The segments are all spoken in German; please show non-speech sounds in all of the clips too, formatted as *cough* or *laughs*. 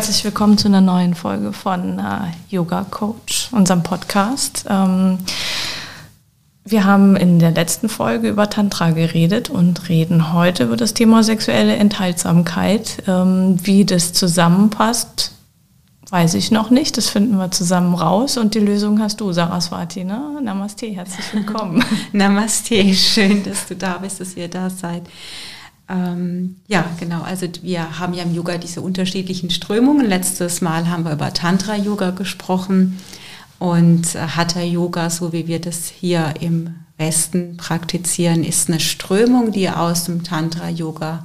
Herzlich willkommen zu einer neuen Folge von äh, Yoga Coach, unserem Podcast. Ähm, wir haben in der letzten Folge über Tantra geredet und reden heute über das Thema sexuelle Enthaltsamkeit. Ähm, wie das zusammenpasst, weiß ich noch nicht. Das finden wir zusammen raus. Und die Lösung hast du, Saraswati. Ne? Namaste, herzlich willkommen. *laughs* Namaste, schön, dass du da bist, dass ihr da seid. Ähm, ja, genau. Also wir haben ja im Yoga diese unterschiedlichen Strömungen. Letztes Mal haben wir über Tantra-Yoga gesprochen und Hatha-Yoga, so wie wir das hier im Westen praktizieren, ist eine Strömung, die aus dem Tantra-Yoga,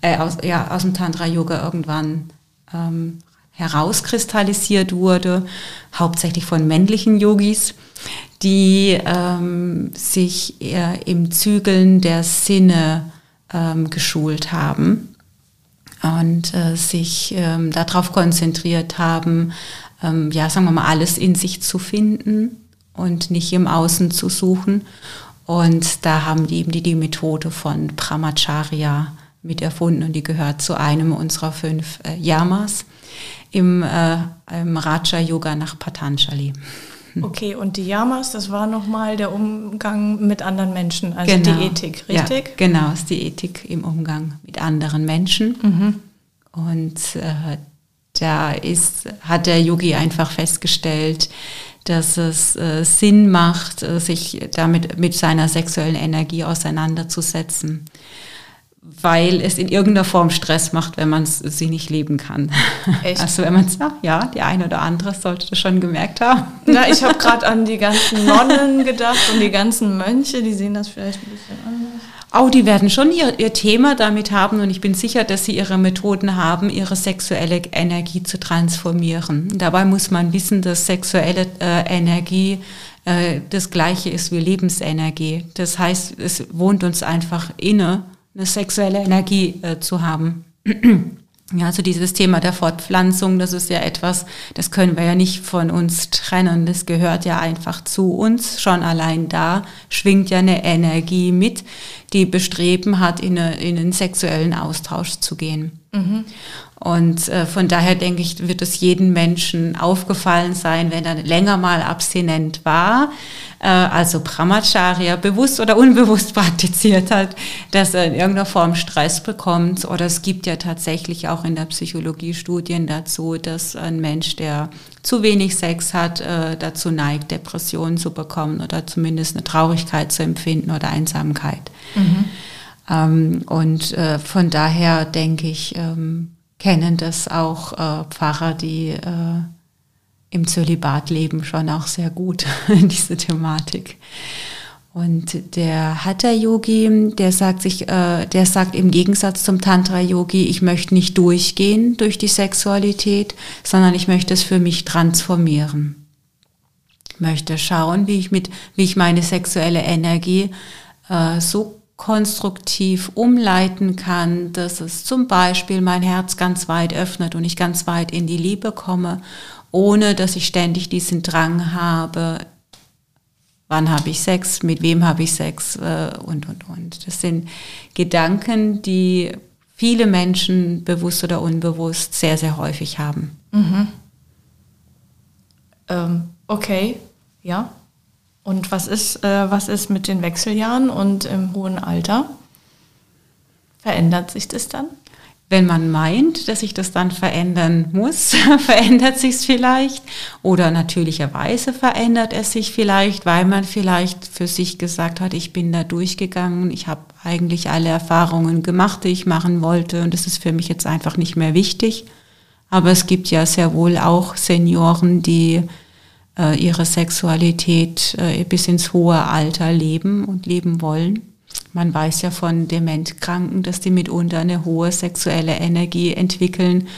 äh, aus, ja, aus dem Tantra-Yoga irgendwann ähm, herauskristallisiert wurde, hauptsächlich von männlichen Yogis, die ähm, sich eher im Zügeln der Sinne ähm, geschult haben und äh, sich ähm, darauf konzentriert haben, ähm, ja, sagen wir mal, alles in sich zu finden und nicht im Außen zu suchen. Und da haben die eben die, die Methode von Brahmacharya mit erfunden und die gehört zu einem unserer fünf äh, Yamas im, äh, im Raja Yoga nach Patanjali. Okay, und die Yamas, das war nochmal der Umgang mit anderen Menschen, also genau. die Ethik, richtig? Ja, genau, ist die Ethik im Umgang mit anderen Menschen. Mhm. Und äh, da ist, hat der Yogi einfach festgestellt, dass es äh, Sinn macht, äh, sich damit mit seiner sexuellen Energie auseinanderzusetzen weil es in irgendeiner Form Stress macht, wenn man sie nicht leben kann. Echt? Also wenn man es, ja, die eine oder andere sollte das schon gemerkt haben. Na, ich habe gerade an die ganzen Nonnen gedacht und die ganzen Mönche, die sehen das vielleicht ein bisschen anders. Auch die werden schon ihr, ihr Thema damit haben und ich bin sicher, dass sie ihre Methoden haben, ihre sexuelle Energie zu transformieren. Dabei muss man wissen, dass sexuelle äh, Energie äh, das gleiche ist wie Lebensenergie. Das heißt, es wohnt uns einfach inne eine sexuelle Energie äh, zu haben. *clears throat* Ja, also dieses Thema der Fortpflanzung, das ist ja etwas, das können wir ja nicht von uns trennen. Das gehört ja einfach zu uns. Schon allein da schwingt ja eine Energie mit, die bestreben hat, in, eine, in einen sexuellen Austausch zu gehen. Mhm. Und äh, von daher denke ich, wird es jedem Menschen aufgefallen sein, wenn er länger mal abstinent war, äh, also Brahmacharya bewusst oder unbewusst *laughs* praktiziert hat, dass er in irgendeiner Form Stress bekommt. Oder es gibt ja tatsächlich auch in der Psychologie Studien dazu, dass ein Mensch, der zu wenig Sex hat, äh, dazu neigt, Depressionen zu bekommen oder zumindest eine Traurigkeit zu empfinden oder Einsamkeit. Mhm. Ähm, und äh, von daher denke ich, ähm, kennen das auch äh, Pfarrer, die äh, im Zölibat leben, schon auch sehr gut, *laughs* diese Thematik. Und der Hatha-Yogi, der sagt sich, äh, der sagt im Gegensatz zum Tantra-Yogi, ich möchte nicht durchgehen durch die Sexualität, sondern ich möchte es für mich transformieren. Ich möchte schauen, wie ich mit, wie ich meine sexuelle Energie äh, so konstruktiv umleiten kann, dass es zum Beispiel mein Herz ganz weit öffnet und ich ganz weit in die Liebe komme, ohne dass ich ständig diesen Drang habe, wann habe ich Sex, mit wem habe ich Sex äh, und, und, und. Das sind Gedanken, die viele Menschen bewusst oder unbewusst sehr, sehr häufig haben. Mhm. Ähm, okay, ja. Und was ist, äh, was ist mit den Wechseljahren und im hohen Alter? Verändert sich das dann? wenn man meint, dass sich das dann verändern muss, *laughs* verändert sich es vielleicht. Oder natürlicherweise verändert es sich vielleicht, weil man vielleicht für sich gesagt hat, ich bin da durchgegangen, ich habe eigentlich alle Erfahrungen gemacht, die ich machen wollte und das ist für mich jetzt einfach nicht mehr wichtig. Aber es gibt ja sehr wohl auch Senioren, die äh, ihre Sexualität äh, bis ins hohe Alter leben und leben wollen. Man weiß ja von Dementkranken, dass die mitunter eine hohe sexuelle Energie entwickeln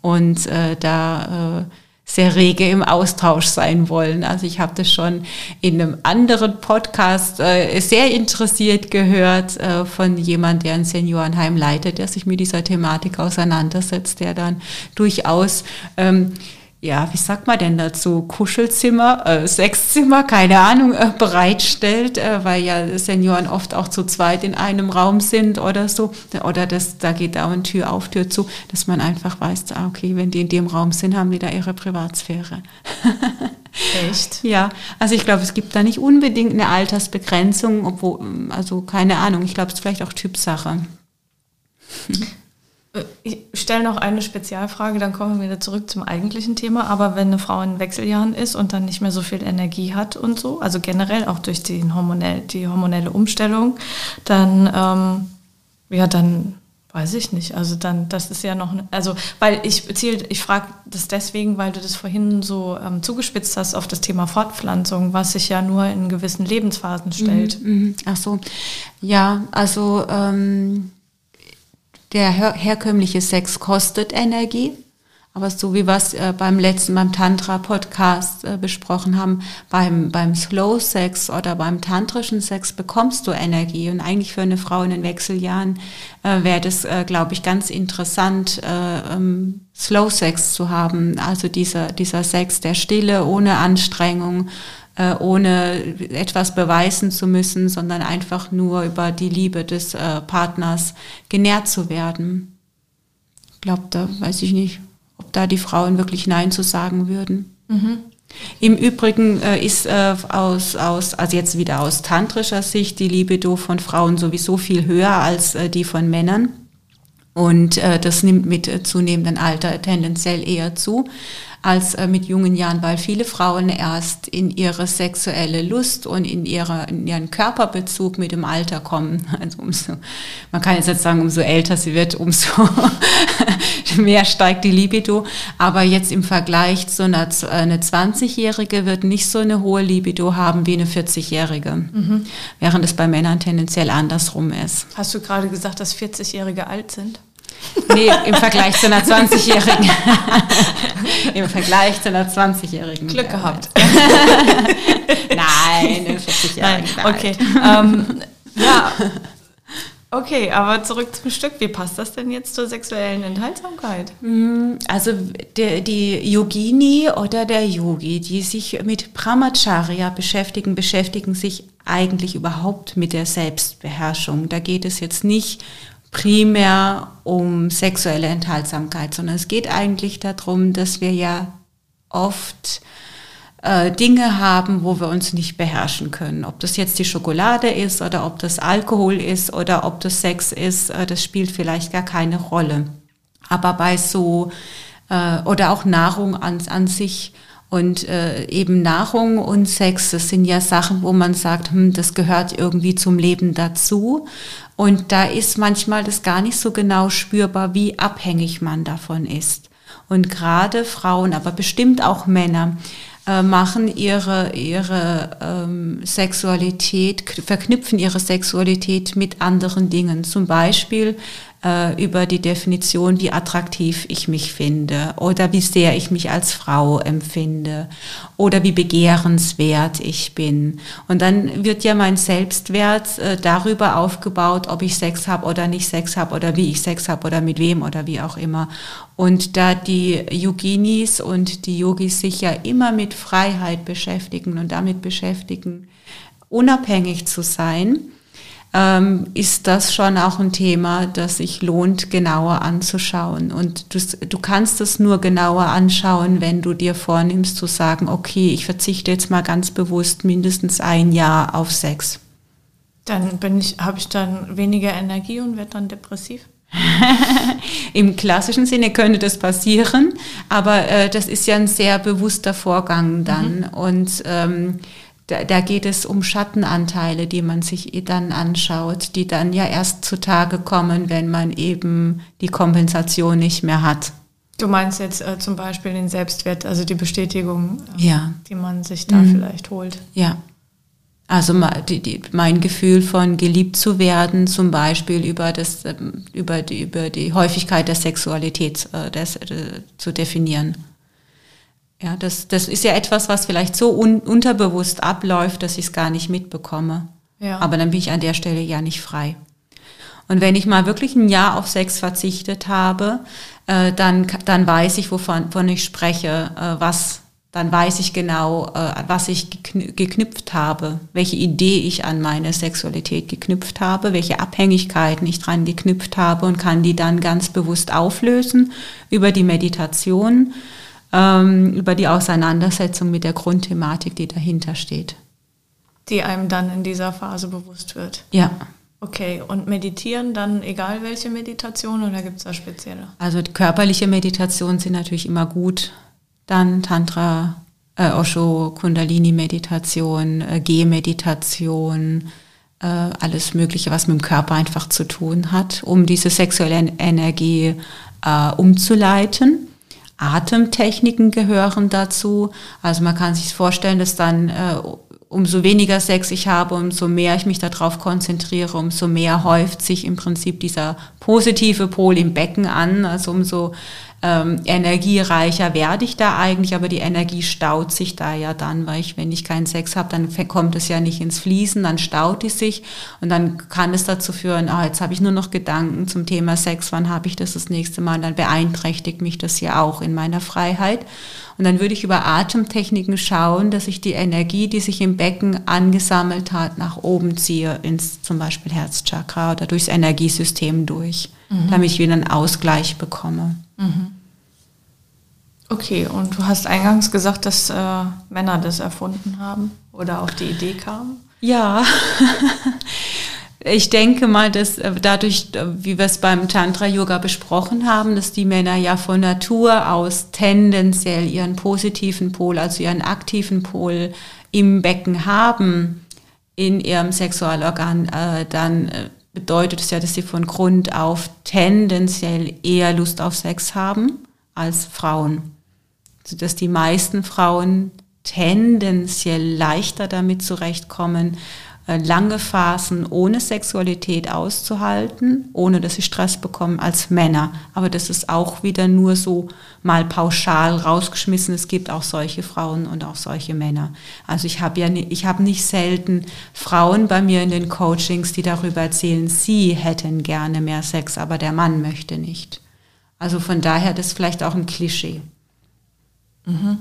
und äh, da äh, sehr rege im Austausch sein wollen. Also ich habe das schon in einem anderen Podcast äh, sehr interessiert gehört äh, von jemand, der ein Seniorenheim leitet, der sich mit dieser Thematik auseinandersetzt, der dann durchaus ähm, ja, wie sagt man denn dazu, Kuschelzimmer, äh, Sechszimmer, keine Ahnung, äh, bereitstellt, äh, weil ja Senioren oft auch zu zweit in einem Raum sind oder so. Oder das, da geht dauernd Tür auf, Tür zu, dass man einfach weiß, ah, okay, wenn die in dem Raum sind, haben die da ihre Privatsphäre. *laughs* Echt? Ja, also ich glaube, es gibt da nicht unbedingt eine Altersbegrenzung, obwohl, also keine Ahnung, ich glaube, es ist vielleicht auch Typsache. *laughs* ich stelle noch eine Spezialfrage, dann kommen wir wieder zurück zum eigentlichen Thema. Aber wenn eine Frau in Wechseljahren ist und dann nicht mehr so viel Energie hat und so, also generell auch durch die, hormonell, die hormonelle Umstellung, dann, ähm, ja, dann weiß ich nicht. Also dann, das ist ja noch, also weil ich ziel, ich frage das deswegen, weil du das vorhin so ähm, zugespitzt hast auf das Thema Fortpflanzung, was sich ja nur in gewissen Lebensphasen stellt. Mhm, mhm. Ach so, ja, also ähm der her herkömmliche Sex kostet Energie, aber so wie wir es äh, beim letzten, beim Tantra-Podcast äh, besprochen haben, beim, beim Slow Sex oder beim tantrischen Sex bekommst du Energie. Und eigentlich für eine Frau in den Wechseljahren äh, wäre das, äh, glaube ich, ganz interessant, äh, ähm, Slow Sex zu haben. Also dieser, dieser Sex der Stille, ohne Anstrengung, äh, ohne etwas beweisen zu müssen, sondern einfach nur über die Liebe des äh, Partners genährt zu werden. Ich glaube, da weiß ich nicht, ob da die Frauen wirklich Nein zu sagen würden. Mhm. Im Übrigen äh, ist äh, aus, aus, also jetzt wieder aus tantrischer Sicht die Libido von Frauen sowieso viel höher als äh, die von Männern. Und äh, das nimmt mit äh, zunehmendem Alter tendenziell eher zu als äh, mit jungen Jahren, weil viele Frauen erst in ihre sexuelle Lust und in, ihre, in ihren Körperbezug mit dem Alter kommen. *laughs* Also umso, man kann jetzt nicht sagen, umso älter sie wird, umso *laughs* mehr steigt die Libido. Aber jetzt im Vergleich zu einer eine 20-Jährige wird nicht so eine hohe Libido haben wie eine 40-Jährige, mhm. während es bei Männern tendenziell andersrum ist. Hast du gerade gesagt, dass 40-Jährige alt sind? Nee, im Vergleich zu einer 20-Jährigen. *laughs* Im Vergleich zu einer 20-Jährigen. Glück gehabt. *laughs* Nein, eine 40-Jährige. Okay. Ähm, ja. Okay, aber zurück zum Stück. Wie passt das denn jetzt zur sexuellen Enthaltsamkeit? Mhm, also der, die Yogini oder der Yogi, die sich mit Brahmacharya beschäftigen, beschäftigen sich eigentlich überhaupt mit der Selbstbeherrschung. Da geht es jetzt nicht primär um sexuelle Enthaltsamkeit, sondern es geht eigentlich darum, dass wir ja oft äh, Dinge haben, wo wir uns nicht beherrschen können. Ob das jetzt die Schokolade ist oder ob das Alkohol ist oder ob das Sex ist, äh, das spielt vielleicht gar keine Rolle. Aber bei so, äh, oder auch Nahrung an, an sich, und äh, eben Nahrung und Sex, das sind ja Sachen, wo man sagt, hm, das gehört irgendwie zum Leben dazu. Und da ist manchmal das gar nicht so genau spürbar, wie abhängig man davon ist. Und gerade Frauen, aber bestimmt auch Männer, äh, machen ihre, ihre ähm, Sexualität, verknüpfen ihre Sexualität mit anderen Dingen. Zum Beispiel äh, über die Definition, wie attraktiv ich mich finde oder wie sehr ich mich als Frau empfinde oder wie begehrenswert ich bin. Und dann wird ja mein Selbstwert äh, darüber aufgebaut, ob ich Sex habe oder nicht Sex habe oder wie ich Sex habe oder mit wem oder wie auch immer. Und da die Yoginis und die Yogis sich ja immer mit Freiheit beschäftigen und damit beschäftigen, unabhängig zu sein, ähm, ist das schon auch ein Thema, das sich lohnt, genauer anzuschauen. Und du, du kannst es nur genauer anschauen, wenn du dir vornimmst zu sagen, okay, ich verzichte jetzt mal ganz bewusst mindestens ein Jahr auf Sex. Dann bin ich, habe ich dann weniger Energie und werde dann depressiv? *laughs* Im klassischen Sinne könnte das passieren, aber äh, das ist ja ein sehr bewusster Vorgang dann. Mhm. Und ähm, da, da geht es um Schattenanteile, die man sich dann anschaut, die dann ja erst zutage kommen, wenn man eben die Kompensation nicht mehr hat. Du meinst jetzt äh, zum Beispiel den Selbstwert, also die Bestätigung, äh, ja. die man sich da mhm. vielleicht holt. Ja. Also die, die, mein Gefühl von geliebt zu werden, zum Beispiel über, das, ähm, über, die, über die Häufigkeit der Sexualität äh, des, äh, zu definieren. Ja, das, das ist ja etwas, was vielleicht so un, unterbewusst abläuft, dass ich es gar nicht mitbekomme. Ja. Aber dann bin ich an der Stelle ja nicht frei. Und wenn ich mal wirklich ein Jahr auf Sex verzichtet habe, äh, dann, dann weiß ich, wovon, wovon ich spreche, äh, was, dann weiß ich genau, äh, was ich geknüpft habe, welche Idee ich an meine Sexualität geknüpft habe, welche Abhängigkeiten ich dran geknüpft habe und kann die dann ganz bewusst auflösen über die Meditation, ähm, über die Auseinandersetzung mit der Grundthematik, die dahinter steht. Die einem dann in dieser Phase bewusst wird. Ja. Okay, und meditieren dann egal welche Meditation oder gibt es da spezielle? Also körperliche Meditationen sind natürlich immer gut dann Tantra, äh, Osho, Kundalini-Meditation, äh, Gehmeditation, äh, alles Mögliche, was mit dem Körper einfach zu tun hat, um diese sexuelle Energie äh, umzuleiten. Atemtechniken gehören dazu. Also man kann sich vorstellen, dass dann äh, umso weniger Sex ich habe, umso mehr ich mich darauf konzentriere, umso mehr häuft sich im Prinzip dieser positive Pol im Becken an. Also umso ähm, energiereicher werde ich da eigentlich, aber die Energie staut sich da ja dann, weil ich, wenn ich keinen Sex habe, dann kommt es ja nicht ins Fließen, dann staut die sich und dann kann es dazu führen, ah, jetzt habe ich nur noch Gedanken zum Thema Sex, wann habe ich das das nächste Mal, dann beeinträchtigt mich das ja auch in meiner Freiheit. Und dann würde ich über Atemtechniken schauen, dass ich die Energie, die sich im Becken angesammelt hat, nach oben ziehe, ins zum Beispiel Herzchakra oder durchs Energiesystem durch, mhm. damit ich wieder einen Ausgleich bekomme. Mhm. Okay, und du hast eingangs gesagt, dass äh, Männer das erfunden haben oder auf die Idee kamen? Ja, *laughs* ich denke mal, dass äh, dadurch, äh, wie wir es beim Tantra-Yoga besprochen haben, dass die Männer ja von Natur aus tendenziell ihren positiven Pol, also ihren aktiven Pol im Becken haben, in ihrem Sexualorgan, äh, dann bedeutet es ja, dass sie von Grund auf tendenziell eher Lust auf Sex haben als Frauen. Also dass die meisten Frauen tendenziell leichter damit zurechtkommen, äh, lange Phasen ohne Sexualität auszuhalten, ohne dass sie Stress bekommen als Männer. Aber das ist auch wieder nur so mal pauschal rausgeschmissen. Es gibt auch solche Frauen und auch solche Männer. Also ich habe ja ich habe nicht selten Frauen bei mir in den Coachings, die darüber erzählen, sie hätten gerne mehr Sex, aber der Mann möchte nicht. Also von daher das ist vielleicht auch ein Klischee. Mhm.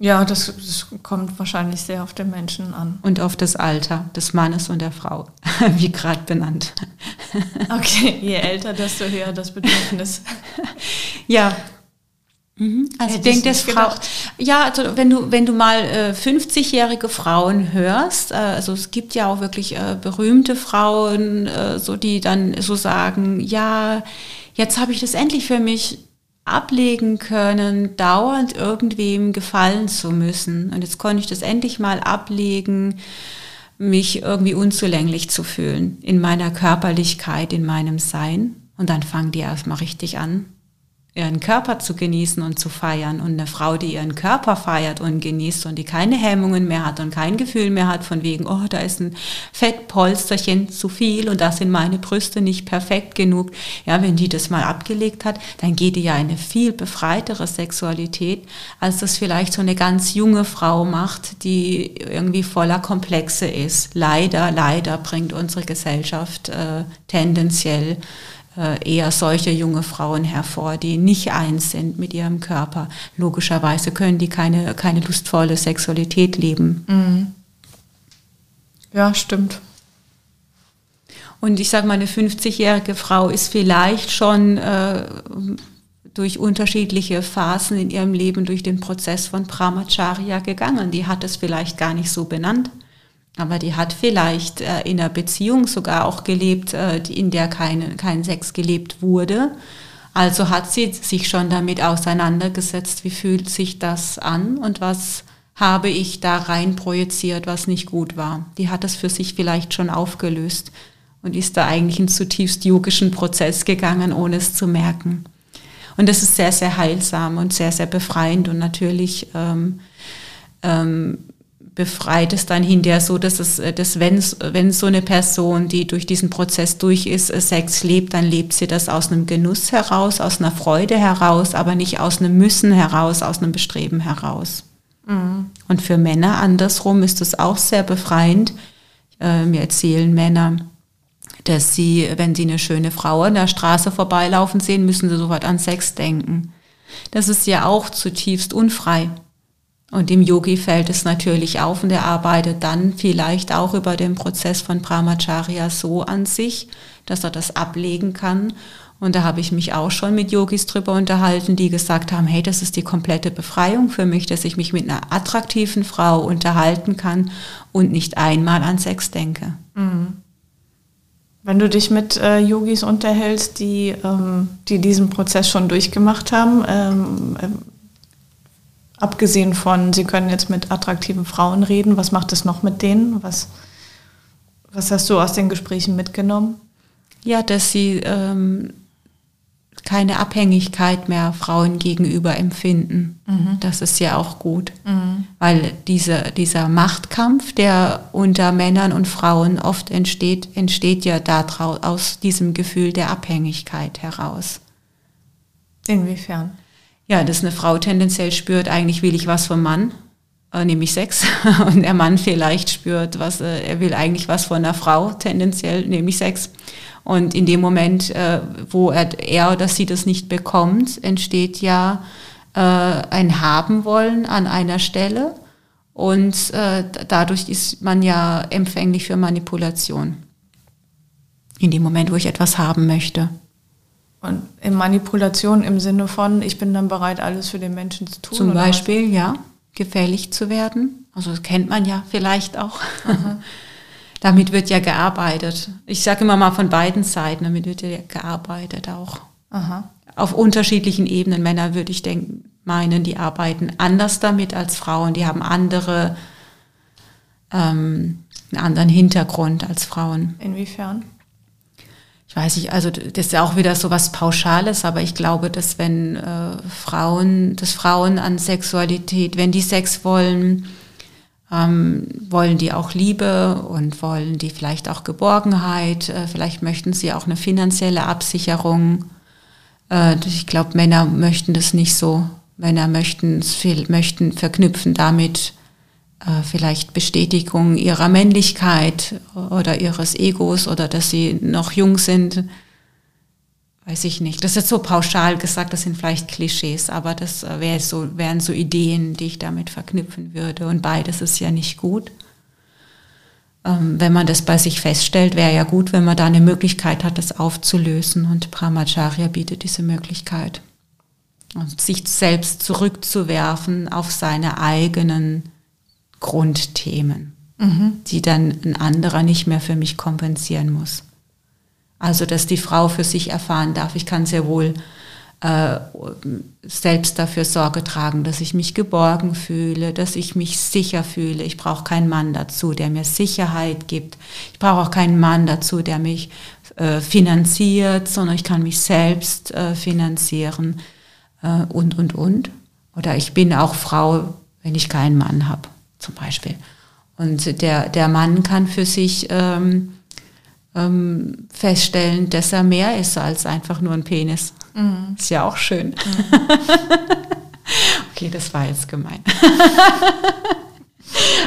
Ja, das, das, kommt wahrscheinlich sehr auf den Menschen an. Und auf das Alter des Mannes und der Frau, *laughs* wie gerade benannt. Okay, je älter, desto höher das Bedürfnis. *laughs* ja. Mhm. Also ich denke, das Frau, ja, also wenn du wenn du mal äh, 50-jährige Frauen hörst, äh, also es gibt ja auch wirklich äh, berühmte Frauen, äh, so die dann so sagen, ja, jetzt habe ich das endlich für mich ablegen können, dauernd irgendwem gefallen zu müssen. Und jetzt konnte ich das endlich mal ablegen, mich irgendwie unzulänglich zu fühlen in meiner Körperlichkeit, in meinem Sein. Und dann fangen die erstmal richtig an, ihren Körper zu genießen und zu feiern. Und eine Frau, die ihren Körper feiert und genießt und die keine Hemmungen mehr hat und kein Gefühl mehr hat von wegen, oh, da ist ein Fettpolsterchen zu viel und da sind meine Brüste nicht perfekt genug. Ja, wenn die das mal abgelegt hat, dann geht die ja eine viel befreitere Sexualität, als das vielleicht so eine ganz junge Frau macht, die irgendwie voller Komplexe ist. Leider, leider bringt unsere Gesellschaft äh, tendenziell eher solche junge Frauen hervor, die nicht eins sind mit ihrem Körper. Logischerweise können die keine, keine lustvolle Sexualität leben. Mhm. Ja, stimmt. Und ich sage mal, eine 50-jährige Frau ist vielleicht schon äh, durch unterschiedliche Phasen in ihrem Leben durch den Prozess von Brahmacharya gegangen. Die hat es vielleicht gar nicht so benannt Aber die hat vielleicht äh, in einer Beziehung sogar auch gelebt, äh, in der keine, kein Sex gelebt wurde. Also hat sie sich schon damit auseinandergesetzt, wie fühlt sich das an und was habe ich da rein projiziert, was nicht gut war. Die hat das für sich vielleicht schon aufgelöst und ist da eigentlich einen zutiefst yogischen Prozess gegangen, ohne es zu merken. Und das ist sehr, sehr heilsam und sehr, sehr befreiend und natürlich ähm, ähm, befreit es dann hinterher so, dass es, dass wenn, wenn so eine Person, die durch diesen Prozess durch ist, äh, Sex lebt, dann lebt sie das aus einem Genuss heraus, aus einer Freude heraus, aber nicht aus einem Müssen heraus, aus einem Bestreben heraus. Mhm. Und für Männer andersrum ist es auch sehr befreiend. Äh, mir erzählen Männer, dass sie, wenn sie eine schöne Frau an der Straße vorbeilaufen sehen, müssen sie sofort an Sex denken. Das ist ja auch zutiefst unfrei. Und dem Yogi fällt es natürlich auf und er arbeitet dann vielleicht auch über den Prozess von Brahmacharya so an sich, dass er das ablegen kann. Und da habe ich mich auch schon mit Yogis drüber unterhalten, die gesagt haben, hey, das ist die komplette Befreiung für mich, dass ich mich mit einer attraktiven Frau unterhalten kann und nicht einmal an Sex denke. Mhm. Wenn du dich mit äh, Yogis unterhältst, die, ähm, die diesen Prozess schon durchgemacht haben, ähm, äh, abgesehen von, sie können jetzt mit attraktiven Frauen reden, was macht es noch mit denen? Was, was hast du aus den Gesprächen mitgenommen? Ja, dass sie ähm, keine Abhängigkeit mehr Frauen gegenüber empfinden. Mhm. Das ist ja auch gut, mhm. weil diese, dieser Machtkampf, der unter Männern und Frauen oft entsteht, entsteht ja daraus, aus diesem Gefühl der Abhängigkeit heraus. Inwiefern? Ja, dass eine Frau tendenziell spürt, eigentlich will ich was vom Mann, äh, nämlich Sex. *laughs* Und der Mann vielleicht spürt, was, äh, er will eigentlich was von einer Frau, tendenziell, nämlich Sex. Und in dem Moment, äh, wo er, er oder sie das nicht bekommt, entsteht ja äh, ein Haben wollen an einer Stelle. Und äh, dadurch ist man ja empfänglich für Manipulation. In dem Moment, wo ich etwas haben möchte. Und in Manipulation im Sinne von, ich bin dann bereit, alles für den Menschen zu tun. Zum Beispiel, was? ja, gefährlich zu werden. Also das kennt man ja vielleicht auch. *laughs* damit wird ja gearbeitet. Ich sage immer mal von beiden Seiten, damit wird ja gearbeitet auch. Aha. Auf unterschiedlichen Ebenen. Männer würde ich denken, meinen, die arbeiten anders damit als Frauen. Die haben andere, ähm, einen anderen Hintergrund als Frauen. Inwiefern? Ich weiß nicht, also das ist ja auch wieder so was Pauschales, aber ich glaube, dass wenn äh, Frauen, dass Frauen an Sexualität, wenn die Sex wollen, ähm, wollen die auch Liebe und wollen die vielleicht auch Geborgenheit, äh, vielleicht möchten sie auch eine finanzielle Absicherung. Äh, ich glaube, Männer möchten das nicht so. Männer möchten, möchten verknüpfen damit vielleicht Bestätigung ihrer Männlichkeit oder ihres Egos oder dass sie noch jung sind weiß ich nicht. Das ist jetzt so pauschal gesagt, das sind vielleicht Klischees, aber das äh, wär so, wären so Ideen, die ich damit verknüpfen würde. Und beides ist ja nicht gut. Ähm, wenn man das bei sich feststellt, wäre ja gut, wenn man da eine Möglichkeit hat, das aufzulösen. Und Brahmacharya bietet diese Möglichkeit. Und sich selbst zurückzuwerfen auf seine eigenen Grundthemen, mhm. die dann ein anderer nicht mehr für mich kompensieren muss. Also, dass die Frau für sich erfahren darf, ich kann sehr wohl äh, selbst dafür Sorge tragen, dass ich mich geborgen fühle, dass ich mich sicher fühle. Ich brauche keinen Mann dazu, der mir Sicherheit gibt. Ich brauche auch keinen Mann dazu, der mich äh, finanziert, sondern ich kann mich selbst äh, finanzieren äh, und, und, und. Oder ich bin auch Frau, wenn ich keinen Mann habe, zum Beispiel. Und der, der Mann kann für sich ähm, ähm, feststellen, dass er mehr ist als einfach nur ein Penis. Mhm. Ist ja auch schön. Mhm. *laughs* okay, das war jetzt gemein. *laughs*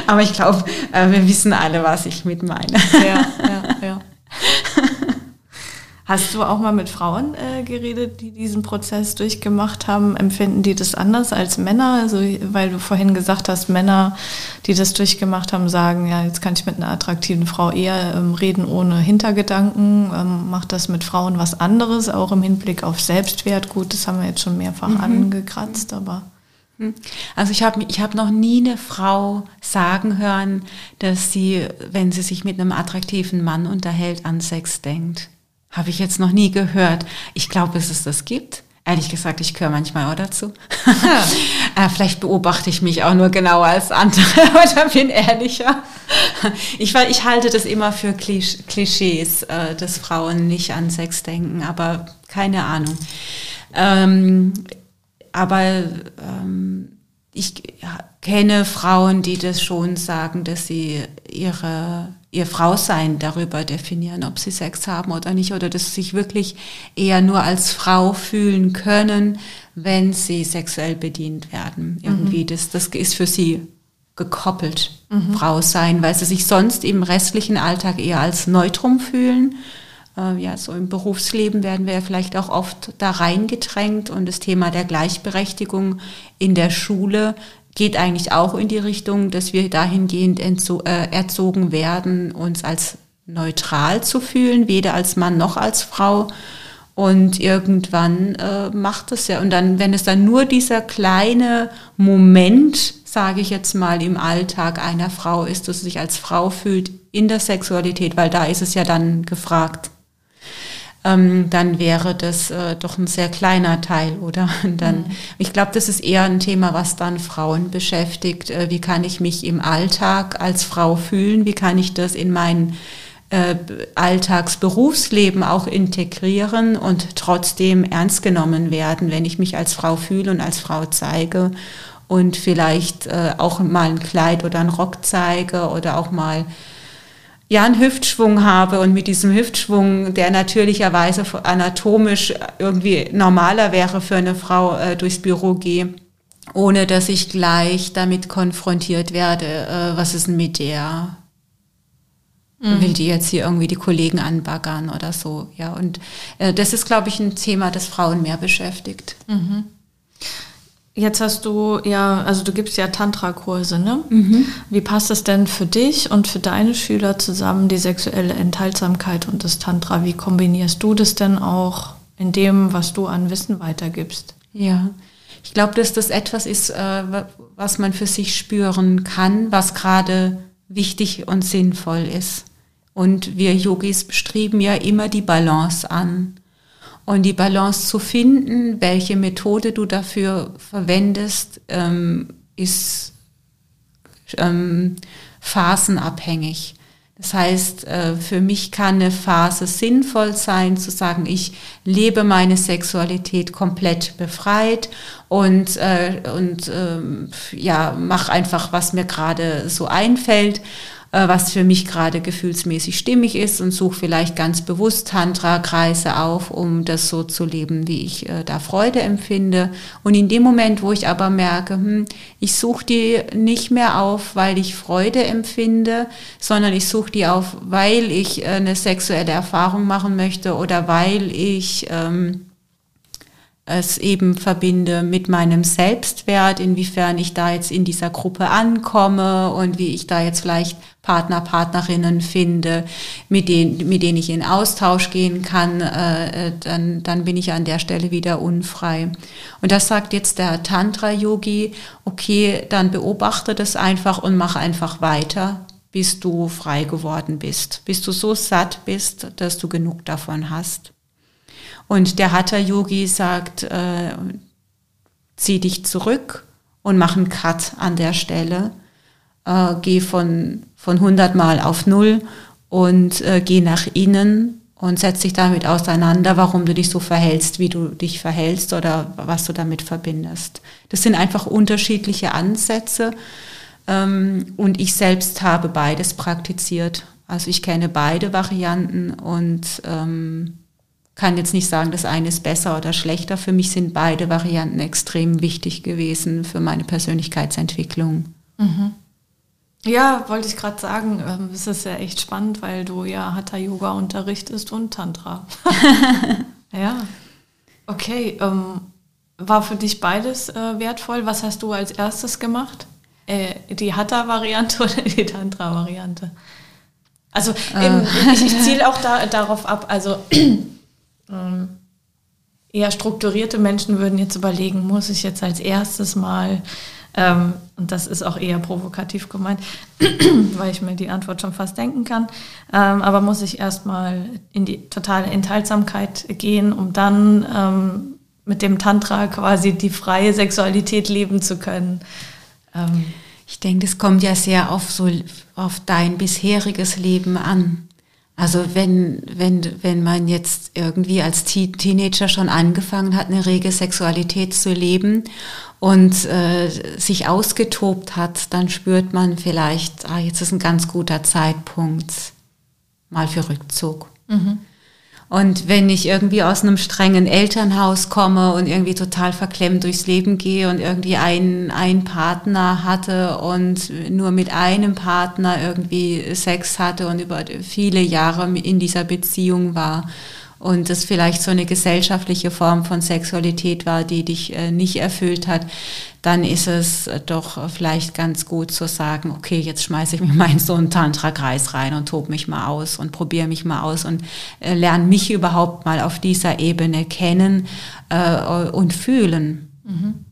Aber ich glaube, äh, wir wissen alle, was ich mit meine. ja, ja, ja. *laughs* Hast du auch mal mit Frauen äh, geredet, die diesen Prozess durchgemacht haben? Empfinden die das anders als Männer? Also, weil du vorhin gesagt hast, Männer, die das durchgemacht haben, sagen, ja, jetzt kann ich mit einer attraktiven Frau eher ähm, reden ohne Hintergedanken. Ähm, macht das mit Frauen was anderes, auch im Hinblick auf Selbstwert? Gut, das haben wir jetzt schon mehrfach mhm. angekratzt, aber. Hm. Also ich habe ich hab noch nie eine Frau sagen hören, dass sie, wenn sie sich mit einem attraktiven Mann unterhält, an Sex denkt. Habe ich jetzt noch nie gehört. Ich glaube, dass es das gibt. Ehrlich gesagt, ich gehöre manchmal auch dazu. Ja. *laughs* äh, vielleicht beobachte ich mich auch nur genauer als andere *laughs* oder bin ehrlicher. Ich, ich halte das immer für Klischees, äh, dass Frauen nicht an Sex denken, aber keine Ahnung. Ähm, aber ähm, ich kenne Frauen, die das schon sagen, dass sie ihre, ihr Frausein darüber definieren, ob sie Sex haben oder nicht, oder dass sie sich wirklich eher nur als Frau fühlen können, wenn sie sexuell bedient werden. Irgendwie, mhm. das, das ist für sie gekoppelt, mhm. Frau sein, weil sie sich sonst im restlichen Alltag eher als Neutrum fühlen äh, ja, so im Berufsleben werden wir vielleicht auch oft da reingedrängt und das Thema der Gleichberechtigung in der Schule geht eigentlich auch in die Richtung, dass wir dahingehend äh, erzogen werden, uns als neutral zu fühlen, weder als Mann noch als Frau. Und irgendwann äh, macht es ja. Und dann, wenn es dann nur dieser kleine Moment, sage ich jetzt mal, im Alltag einer Frau ist, dass sie sich als Frau fühlt in der Sexualität, weil da ist es ja dann gefragt ähm, dann wäre das äh, doch ein sehr kleiner Teil, oder? *laughs* Und dann, mhm. ich glaube, das ist eher ein Thema, was dann Frauen beschäftigt. Äh, wie kann ich mich im Alltag als Frau fühlen? Wie kann ich das in mein äh, Alltagsberufsleben auch integrieren und trotzdem ernst genommen werden, wenn ich mich als Frau fühle und als Frau zeige und vielleicht äh, auch mal ein Kleid oder einen Rock zeige oder auch mal ja einen Hüftschwung habe und mit diesem Hüftschwung, der natürlicherweise anatomisch irgendwie normaler wäre für eine Frau, äh, durchs Büro gehe, ohne dass ich gleich damit konfrontiert werde, äh, was ist denn mit der? Mhm. Will die jetzt hier irgendwie die Kollegen anbaggern oder so? Ja, und äh, das ist, glaube ich, ein Thema, das Frauen mehr beschäftigt. Mhm. Jetzt hast du ja, also du gibst ja Tantra-Kurse, ne? Mhm. Wie passt es denn für dich und für deine Schüler zusammen, die sexuelle Enthaltsamkeit und das Tantra? Wie kombinierst du das denn auch in dem, was du an Wissen weitergibst? Ja, ich glaube, dass das etwas ist, äh, was man für sich spüren kann, was gerade wichtig und sinnvoll ist. Und wir Yogis streben ja immer die Balance an und die Balance zu finden, welche Methode du dafür verwendest, ähm, ist ähm, phasenabhängig. Das heißt, äh, für mich kann eine Phase sinnvoll sein, zu sagen, ich lebe meine Sexualität komplett befreit und, äh, und äh, ja, mach einfach, was mir gerade so einfällt. Äh, was für mich gerade gefühlsmäßig stimmig ist und suche vielleicht ganz bewusst Tantra-Kreise auf, um das so zu leben, wie ich äh, da Freude empfinde. Und in dem Moment, wo ich aber merke, hm, ich suche die nicht mehr auf, weil ich Freude empfinde, sondern ich suche die auf, weil ich äh, eine sexuelle Erfahrung machen möchte oder weil ich ähm, es eben verbinde mit meinem Selbstwert, inwiefern ich da jetzt in dieser Gruppe ankomme und wie ich da jetzt vielleicht Partner, Partnerinnen finde, mit denen, mit denen ich in Austausch gehen kann, äh, dann, dann bin ich an der Stelle wieder unfrei. Und das sagt jetzt der Tantra-Yogi, okay, dann beobachte das einfach und mach einfach weiter, bis du frei geworden bist, bis du so satt bist, dass du genug davon hast. Und der Hatha-Yogi sagt, äh, zieh dich zurück und mach einen Cut an der Stelle. Äh, geh von, von 100 Mal auf Null und äh, geh nach innen und setz dich damit auseinander, warum du dich so verhältst, wie du dich verhältst oder was du damit verbindest. Das sind einfach unterschiedliche Ansätze ähm, und ich selbst habe beides praktiziert. Also ich kenne beide Varianten und ähm, kann jetzt nicht sagen, das eine ist besser oder schlechter. Für mich sind beide Varianten extrem wichtig gewesen für meine Persönlichkeitsentwicklung. Mhm. Ja, wollte ich gerade sagen, ähm, es ist ja echt spannend, weil du ja Hatha Yoga unterrichtest und Tantra. *laughs* ja. Okay, ähm, war für dich beides äh, wertvoll? Was hast du als erstes gemacht? Äh, die Hatha-Variante *laughs* oder die Tantra-Variante? Also äh. ich, ich ziele auch da, darauf ab, also *clears throat* ähm, eher strukturierte Menschen würden jetzt überlegen, muss ich jetzt als erstes mal, ähm, und das ist auch eher provokativ gemeint, *clears throat* weil ich mir die Antwort schon fast denken kann, ähm, aber muss ich erstmal in die totale Enthaltsamkeit gehen, um dann ähm, mit dem Tantra quasi die freie Sexualität leben zu können. Ähm. Ich denke, das kommt ja sehr auf so auf dein bisheriges Leben an. Also wenn, wenn, wenn man jetzt irgendwie als Teenager schon angefangen hat, eine rege Sexualität zu leben und äh, sich ausgetobt hat, dann spürt man vielleicht, ah, jetzt ist ein ganz guter Zeitpunkt mal für Rückzug. Mhm. Und wenn ich irgendwie aus einem strengen Elternhaus komme und irgendwie total verklemmt durchs Leben gehe und irgendwie einen, einen Partner hatte und nur mit einem Partner irgendwie Sex hatte und über viele Jahre in dieser Beziehung war, und das vielleicht so eine gesellschaftliche Form von Sexualität war, die dich äh, nicht erfüllt hat, dann ist es doch vielleicht ganz gut zu sagen, okay, jetzt schmeiße ich mich mal in so einen *laughs* Tantra-Kreis rein und tob mich mal aus und probiere mich mal aus und äh, lerne mich überhaupt mal auf dieser Ebene kennen äh, und fühlen. Mhm.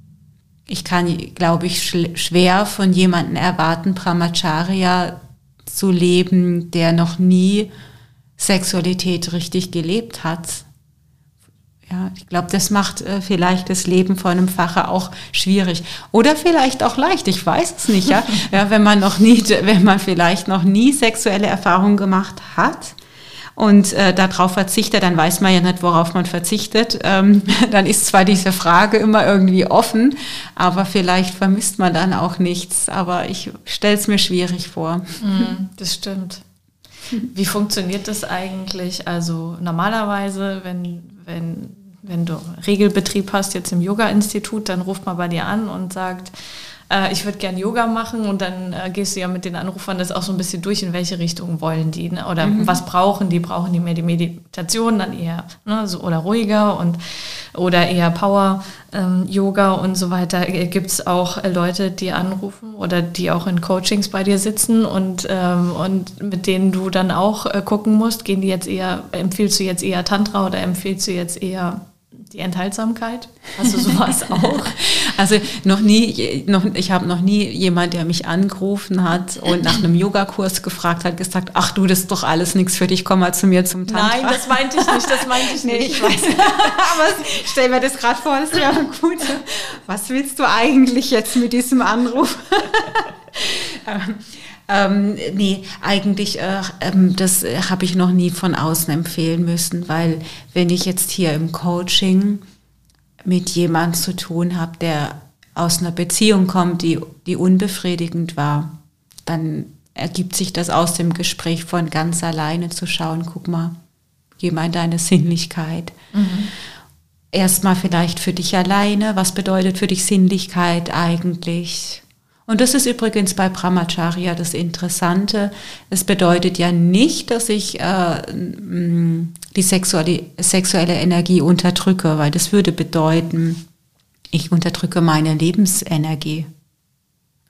Ich kann, glaube ich, schwer von jemandem erwarten, Brahmacharya zu leben, der noch nie Sexualität richtig gelebt hat. Ja, ich glaube, das macht äh, vielleicht das Leben von einem Facher auch schwierig oder vielleicht auch leicht. Ich weiß es nicht. Ja, *laughs* ja wenn man noch nie, wenn man vielleicht noch nie sexuelle Erfahrungen gemacht hat und äh, darauf verzichtet, dann weiß man ja nicht, worauf man verzichtet. Ähm, *laughs* dann ist zwar diese Frage immer irgendwie offen, aber vielleicht vermisst man dann auch nichts. Aber ich stelle es mir schwierig vor. Mm, das stimmt. Wie funktioniert das eigentlich? Also normalerweise, wenn, wenn, wenn du Regelbetrieb hast jetzt im Yoga-Institut, dann ruft man bei dir an und sagt, äh, ich würde gern Yoga machen und dann äh, gehst du ja mit den Anrufern das auch so ein bisschen durch, in welche Richtung wollen die ne? oder mhm. was brauchen die, brauchen die mehr die Meditation, dann eher ne, so, oder ruhiger und oder eher Power ähm, Yoga und so weiter. Äh, Gibt es auch Leute, die anrufen oder die auch in Coachings bei dir sitzen und, ähm, und mit denen du dann auch äh, gucken musst, gehen die jetzt eher, empfiehlst du jetzt eher Tantra oder empfiehlst du jetzt eher die Enthaltsamkeit? Hast du sowas *laughs* auch? Also noch nie, noch, ich habe noch nie jemand, der mich angerufen hat und nach einem Yogakurs gefragt hat, gesagt, ach du, das ist doch alles nichts für dich, komm mal zu mir zum Tantra. Nein, das meinte ich nicht, das meinte ich *laughs* nee, nicht. Ich weiß. *laughs* Aber stell mir das gerade vor, das wäre gut. Was willst du eigentlich jetzt mit diesem Anruf? Ähm, nee, eigentlich, äh, ähm, das äh, habe ich noch nie von außen empfehlen müssen, weil wenn ich jetzt hier im Coaching mit jemand zu tun habe, der aus einer Beziehung kommt, die, die unbefriedigend war, dann ergibt sich das aus dem Gespräch von ganz alleine zu schauen, guck mal, geh mal in deine Sinnlichkeit. Mhm. Erstmal vielleicht für dich alleine, was bedeutet für dich Sinnlichkeit eigentlich? Und das ist übrigens bei Brahmacharya das Interessante. Es bedeutet ja nicht, dass ich äh, die sexuelle, sexuelle Energie unterdrücke, weil das würde bedeuten, ich unterdrücke meine Lebensenergie.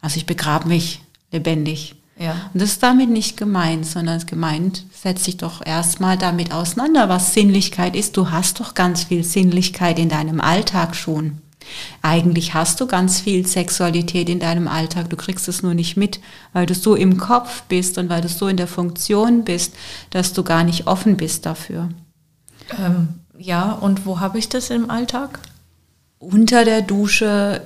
Also ich begrabe mich lebendig. Ja. Und das ist damit nicht gemeint, sondern es gemeint, setz dich doch erstmal damit auseinander, was Sinnlichkeit ist. Du hast doch ganz viel Sinnlichkeit in deinem Alltag schon. Eigentlich hast du ganz viel Sexualität in deinem Alltag, du kriegst es nur nicht mit, weil du so im Kopf bist und weil du so in der Funktion bist, dass du gar nicht offen bist dafür. Ähm, ja, und wo habe ich das im Alltag? Unter der Dusche,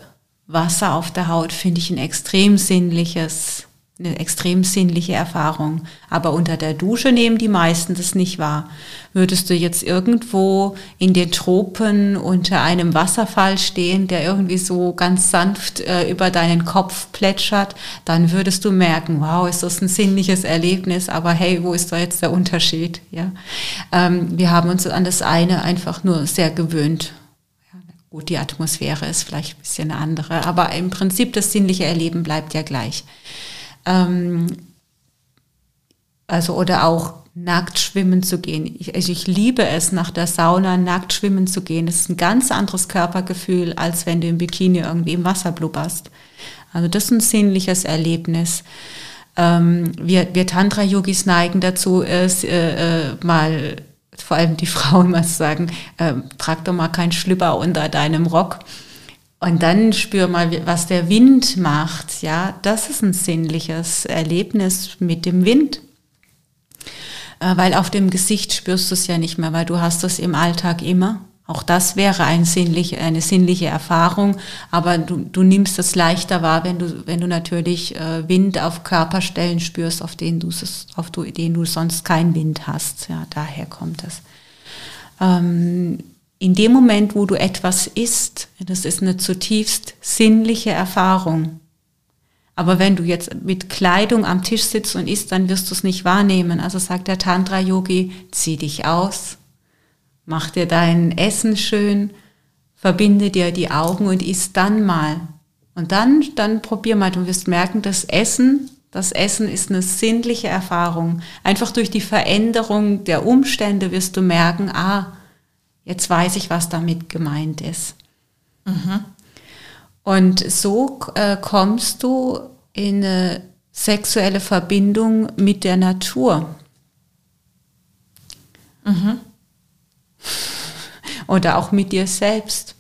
Wasser auf der Haut finde ich ein extrem sinnliches eine extrem sinnliche Erfahrung. Aber unter der Dusche nehmen die meisten das nicht wahr. Würdest du jetzt irgendwo in den Tropen unter einem Wasserfall stehen, der irgendwie so ganz sanft äh, über deinen Kopf plätschert, dann würdest du merken, wow, ist das ein sinnliches Erlebnis, aber hey, wo ist da jetzt der Unterschied? Ja? Ähm, wir haben uns an das eine einfach nur sehr gewöhnt. Gut, die Atmosphäre ist vielleicht ein bisschen eine andere, aber im Prinzip das sinnliche Erleben bleibt ja gleich. Ähm, also oder auch nackt schwimmen zu gehen. Ich, also ich liebe es, nach der Sauna nackt schwimmen zu gehen. Das ist ein ganz anderes Körpergefühl, als wenn du im Bikini irgendwie im Wasser blubberst. Also das ist ein sinnliches Erlebnis. Ähm, wir wir Tantra-Yogis neigen dazu, es äh, äh, mal vor allem die *laughs* Frauen mal sagen, äh, trag doch mal keinen Schlüpper unter deinem Rock. Und dann spür mal, was der Wind macht. Ja, das ist ein sinnliches Erlebnis mit dem Wind. Äh, weil auf dem Gesicht spürst du es ja nicht mehr, weil du hast es im Alltag immer. Auch das wäre ein sinnlich, eine sinnliche Erfahrung, aber du, du nimmst es leichter wahr, wenn du, wenn du natürlich äh, Wind auf Körperstellen spürst, auf denen du, auf denen du sonst keinen Wind hast. Ja, daher kommt es. Ähm, in dem Moment, wo du etwas isst, das ist eine zutiefst sinnliche Erfahrung. Aber wenn du jetzt mit Kleidung am Tisch sitzt und isst, dann wirst du es nicht wahrnehmen. Also sagt der Tantra-Yogi, zieh dich aus, mach dir dein Essen schön, verbinde dir die Augen und isst dann mal. Und dann, dann probier mal, du wirst merken, das Essen, das Essen ist eine sinnliche Erfahrung. Einfach durch die Veränderung der Umstände wirst du merken, ah, jetzt weiß ich, was damit gemeint ist. Mhm. Und so äh, kommst du in eine sexuelle Verbindung mit der Natur. Mhm. Oder auch mit dir selbst.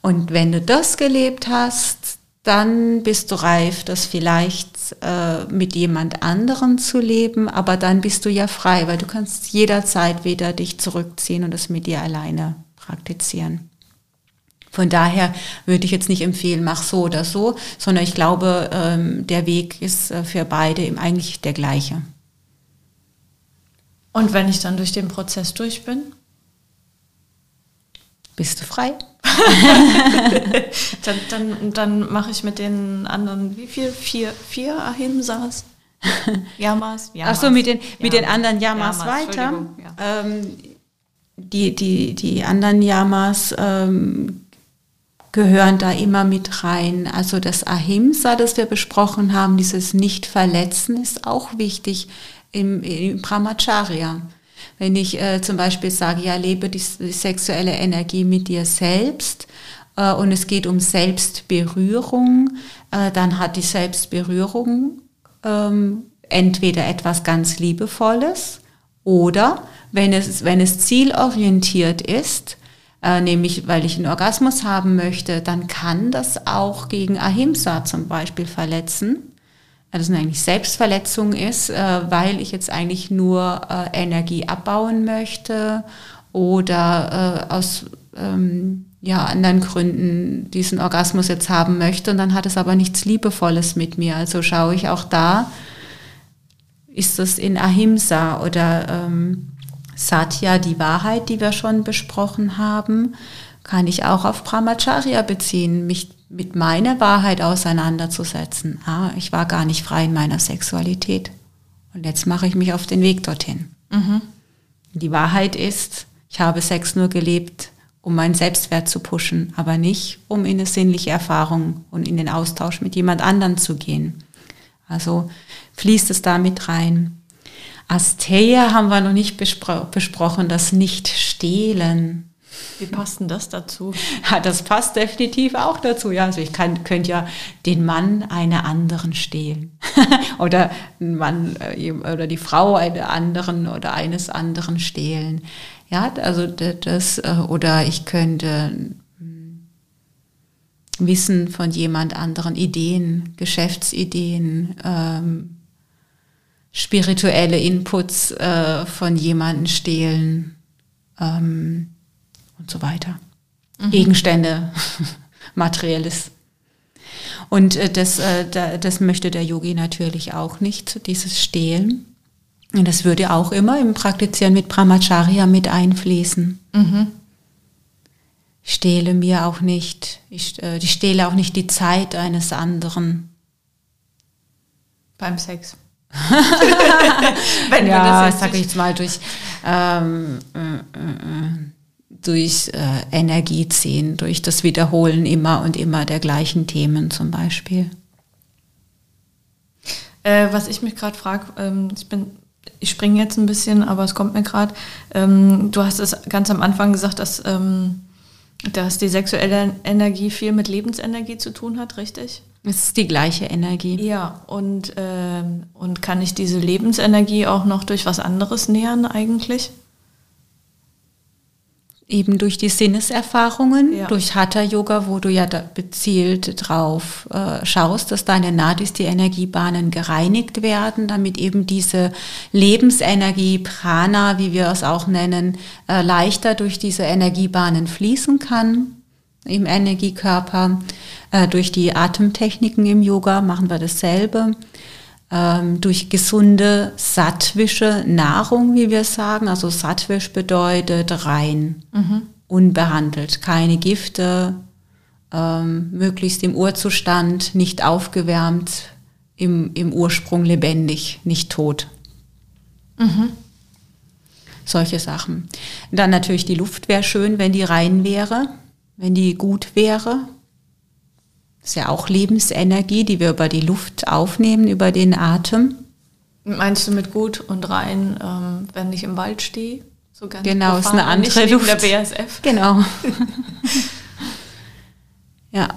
Und wenn du das gelebt hast, dann bist du reif, das vielleicht äh, mit jemand anderem zu leben, aber dann bist du ja frei, weil du kannst jederzeit wieder dich zurückziehen und das mit dir alleine praktizieren. Von daher würde ich jetzt nicht empfehlen, mach so oder so, sondern ich glaube, ähm, der Weg ist äh, für beide eigentlich der gleiche. Und wenn ich dann durch den Prozess durch bin? Bist du frei? *laughs* dann dann, dann mache ich mit den anderen, wie viel? Vier, vier Ahimsas? *laughs* Yamas? Yamas. Ach so, mit den, mit den anderen Yamas, Yamas weiter. Ja. Ähm, die, die, die anderen Yamas ähm, gehören da immer mit rein. Also das Ahimsa, das wir besprochen haben, dieses Nicht-Verletzen ist auch wichtig im, im Brahmacharya. Wenn ich äh, zum Beispiel sage, ja, lebe die, die sexuelle Energie mit dir selbst äh, und es geht um Selbstberührung, äh, dann hat die Selbstberührung ähm, entweder etwas ganz Liebevolles oder wenn es, wenn es zielorientiert ist, äh, nämlich weil ich einen Orgasmus haben möchte, dann kann das auch gegen Ahimsa zum Beispiel verletzen. Also es eigentlich Selbstverletzung ist, äh, weil ich jetzt eigentlich nur äh, Energie abbauen möchte oder äh, aus ähm, ja, anderen Gründen diesen Orgasmus jetzt haben möchte und dann hat es aber nichts Liebevolles mit mir. Also schaue ich auch da, ist das in Ahimsa oder ähm, Satya, die Wahrheit, die wir schon besprochen haben, kann ich auch auf Brahmacharya beziehen, mich mit meiner Wahrheit auseinanderzusetzen. Ah, ich war gar nicht frei in meiner Sexualität. Und jetzt mache ich mich auf den Weg dorthin. Mhm. Die Wahrheit ist, ich habe Sex nur gelebt, um meinen Selbstwert zu pushen, aber nicht, um in eine sinnliche Erfahrung und in den Austausch mit jemand anderen zu gehen. Also fließt es da mit rein. Asteia haben wir noch nicht bespro besprochen, das Nicht-Stehlen. Wie passt denn das dazu? Ja, das passt definitiv auch dazu. Ja, also ich kann, könnte ja den Mann einer anderen stehlen. *laughs* oder ein Mann äh, oder die Frau einer anderen oder eines anderen stehlen. Ja, also das, äh, oder ich könnte hm, Wissen von jemand anderen, Ideen, Geschäftsideen, ähm, spirituelle Inputs äh, von jemandem stehlen ähm, und so weiter. Mhm. Gegenstände, *laughs* materielles. Und äh, das, äh, da, das möchte der Yogi natürlich auch nicht, dieses Stehlen. Und das würde auch immer im Praktizieren mit Brahmacharya mit einfließen. Mhm. Ich stehle mir auch nicht, ich, äh, ich stehle auch nicht die Zeit eines anderen. Beim Sex. *laughs* Wenn ja, das sage ich jetzt mal durch, ähm, äh, äh, durch äh, Energie ziehen, durch das Wiederholen immer und immer der gleichen Themen zum Beispiel. Äh, was ich mich gerade frage, ähm, ich bin, ich springe jetzt ein bisschen, aber es kommt mir gerade. Ähm, du hast es ganz am Anfang gesagt, dass, ähm, dass die sexuelle Energie viel mit Lebensenergie zu tun hat, richtig? Es ist die gleiche Energie. Ja, und, ähm, und kann ich diese Lebensenergie auch noch durch was anderes nähern eigentlich? Eben durch die Sinneserfahrungen, Ja. durch Hatha Yoga, wo du ja da bezielt drauf äh, schaust, dass deine Nadis, die Energiebahnen gereinigt werden, damit eben diese Lebensenergie, Prana, wie wir es auch nennen, äh, leichter durch diese Energiebahnen fließen kann im Energiekörper. Äh, durch die Atemtechniken im Yoga machen wir dasselbe. Ähm, durch gesunde sattwische Nahrung, wie wir sagen. Also sattwisch bedeutet rein, unbehandelt, keine Gifte, ähm, möglichst im Urzustand, nicht aufgewärmt, im, im Ursprung lebendig, nicht tot. Solche Sachen. Dann natürlich die Luft wäre schön, wenn die rein wäre, wenn die gut wäre. Das ist ja auch Lebensenergie, die wir über die Luft aufnehmen, über den Atem. Meinst du mit gut und rein, ähm, wenn ich im Wald stehe? So ganz Genau, ist profan, eine andere nicht Luft. der BSF. Genau. *laughs* ja,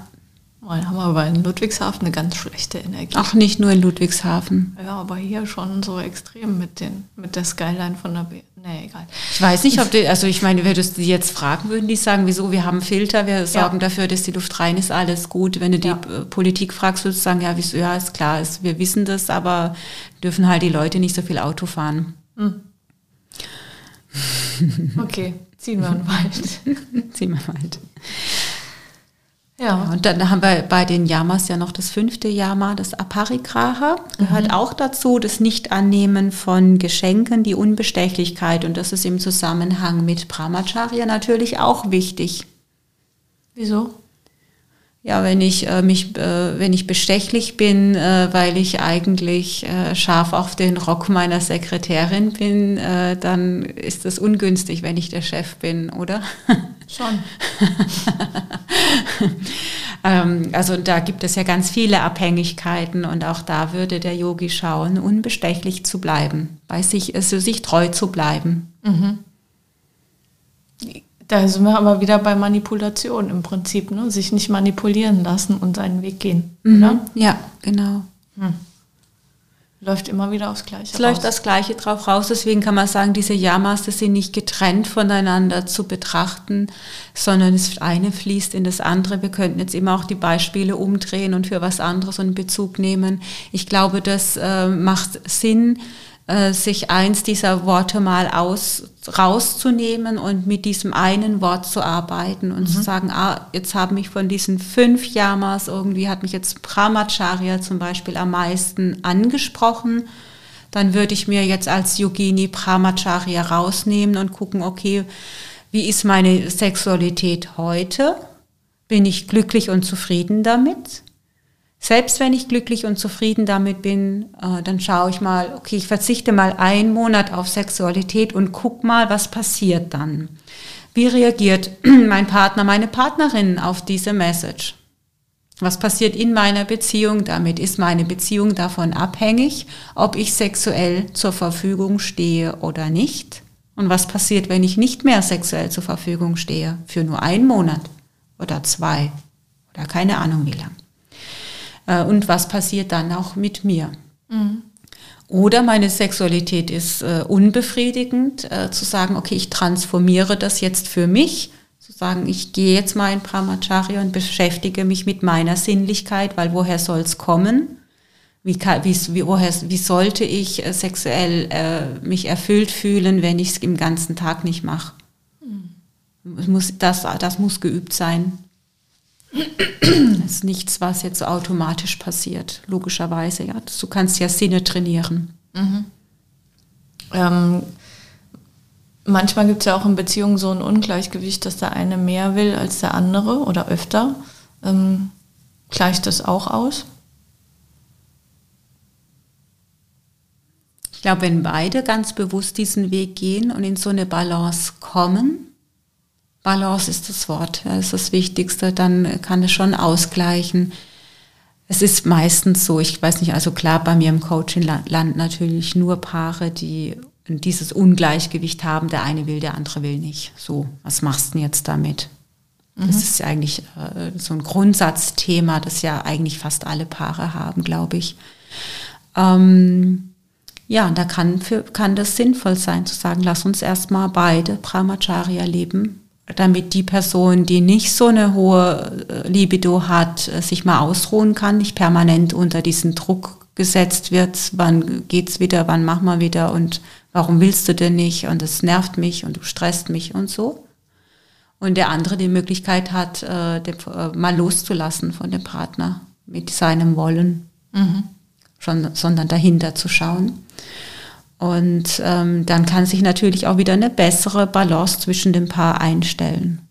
Mal haben wir aber in Ludwigshafen eine ganz schlechte Energie. auch nicht nur in Ludwigshafen. Ja, aber hier schon so extrem mit, den, mit der Skyline von der B. Nee, egal. Ich weiß nicht, ob die, also ich meine, würdest du die jetzt fragen, würden die sagen, wieso, wir haben Filter, wir sorgen dafür, dass die Luft rein ist, alles gut. Wenn du die Ja. äh, Politik fragst, würdest du sagen, ja, wieso, ja, ist klar, ist, wir wissen das, aber dürfen halt die Leute nicht so viel Auto fahren. Okay, ziehen wir in den Wald. *laughs* Ziehen wir halt. Ja. Und dann haben wir bei den Yamas ja noch das fünfte Yama, das Aparigraha. Gehört auch dazu, das Nicht-Annehmen von Geschenken, die Unbestechlichkeit. Und das ist im Zusammenhang mit Brahmacharya natürlich auch wichtig. Wieso? Ja, wenn ich äh, mich, äh, wenn ich bestechlich bin, äh, weil ich eigentlich äh, scharf auf den Rock meiner Sekretärin bin, äh, dann ist das ungünstig, wenn ich der Chef bin, oder? *laughs* Schon. *laughs* ähm, also da gibt es ja ganz viele Abhängigkeiten und auch da würde der Yogi schauen, unbestechlich zu bleiben, bei sich, also sich treu zu bleiben. Da sind wir aber wieder bei Manipulation im Prinzip, ne? Sich nicht manipulieren lassen und seinen Weg gehen. Oder? Ja, genau. Läuft immer wieder aufs Gleiche. Es läuft raus. das Gleiche drauf raus, deswegen kann man sagen, diese das sind nicht getrennt voneinander zu betrachten, sondern das eine fließt in das andere. Wir könnten jetzt immer auch die Beispiele umdrehen und für was anderes in Bezug nehmen. Ich glaube, das äh, macht Sinn, äh, sich eins dieser Worte mal aus, rauszunehmen und mit diesem einen Wort zu arbeiten und zu sagen, ah, jetzt haben mich von diesen fünf Yamas irgendwie, hat mich jetzt Brahmacharya zum Beispiel am meisten angesprochen. Dann würde ich mir jetzt als Yogini Brahmacharya rausnehmen und gucken, okay, wie ist meine Sexualität heute? Bin ich glücklich und zufrieden damit? Selbst wenn ich glücklich und zufrieden damit bin, äh, dann schaue ich mal, okay, ich verzichte mal einen Monat auf Sexualität und guck mal, was passiert dann. Wie reagiert *clears throat* mein Partner, meine Partnerin auf diese Message? Was passiert in meiner Beziehung damit? Ist meine Beziehung davon abhängig, ob ich sexuell zur Verfügung stehe oder nicht? Und was passiert, wenn ich nicht mehr sexuell zur Verfügung stehe? Für nur einen Monat oder zwei oder keine Ahnung wie lang. Äh, Und was passiert dann auch mit mir? Oder meine Sexualität ist äh, unbefriedigend, äh, zu sagen, okay, ich transformiere das jetzt für mich, zu sagen, ich gehe jetzt mal in Brahmacharya und beschäftige mich mit meiner Sinnlichkeit, weil woher soll es kommen? Wie, kann, wie, wie, woher, wie sollte ich äh, sexuell äh, mich erfüllt fühlen, wenn ich es im ganzen Tag nicht mache? Es Muss, das, das muss geübt sein. Das ist nichts, was jetzt so automatisch passiert, logischerweise. Ja. Du kannst ja Sinne trainieren. Ähm, manchmal gibt es ja auch in Beziehungen so ein Ungleichgewicht, dass der eine mehr will als der andere oder öfter. Ähm, gleicht das auch aus? Ich glaube, wenn beide ganz bewusst diesen Weg gehen und in so eine Balance kommen, Balance ist das Wort, das ist das Wichtigste, dann kann es schon ausgleichen. Es ist meistens so, ich weiß nicht, also klar, bei mir im Coaching landen natürlich nur Paare, die dieses Ungleichgewicht haben. Der eine will, der andere will nicht. So, was machst du denn jetzt damit? Das ist ja eigentlich äh, so ein Grundsatzthema, das ja eigentlich fast alle Paare haben, glaube ich. Ähm, ja, da kann, für, kann das sinnvoll sein zu sagen, lass uns erstmal beide Brahmacharya leben, damit die Person, die nicht so eine hohe äh, Libido hat, äh, sich mal ausruhen kann, nicht permanent unter diesen Druck gesetzt wird, wann geht's wieder, wann machen wir wieder und warum willst du denn nicht und es nervt mich und du stresst mich und so. Und der andere die Möglichkeit hat, äh, den, mal loszulassen von dem Partner mit seinem Wollen, mhm. sondern dahinter zu schauen. Und ähm, dann kann sich natürlich auch wieder eine bessere Balance zwischen dem Paar einstellen.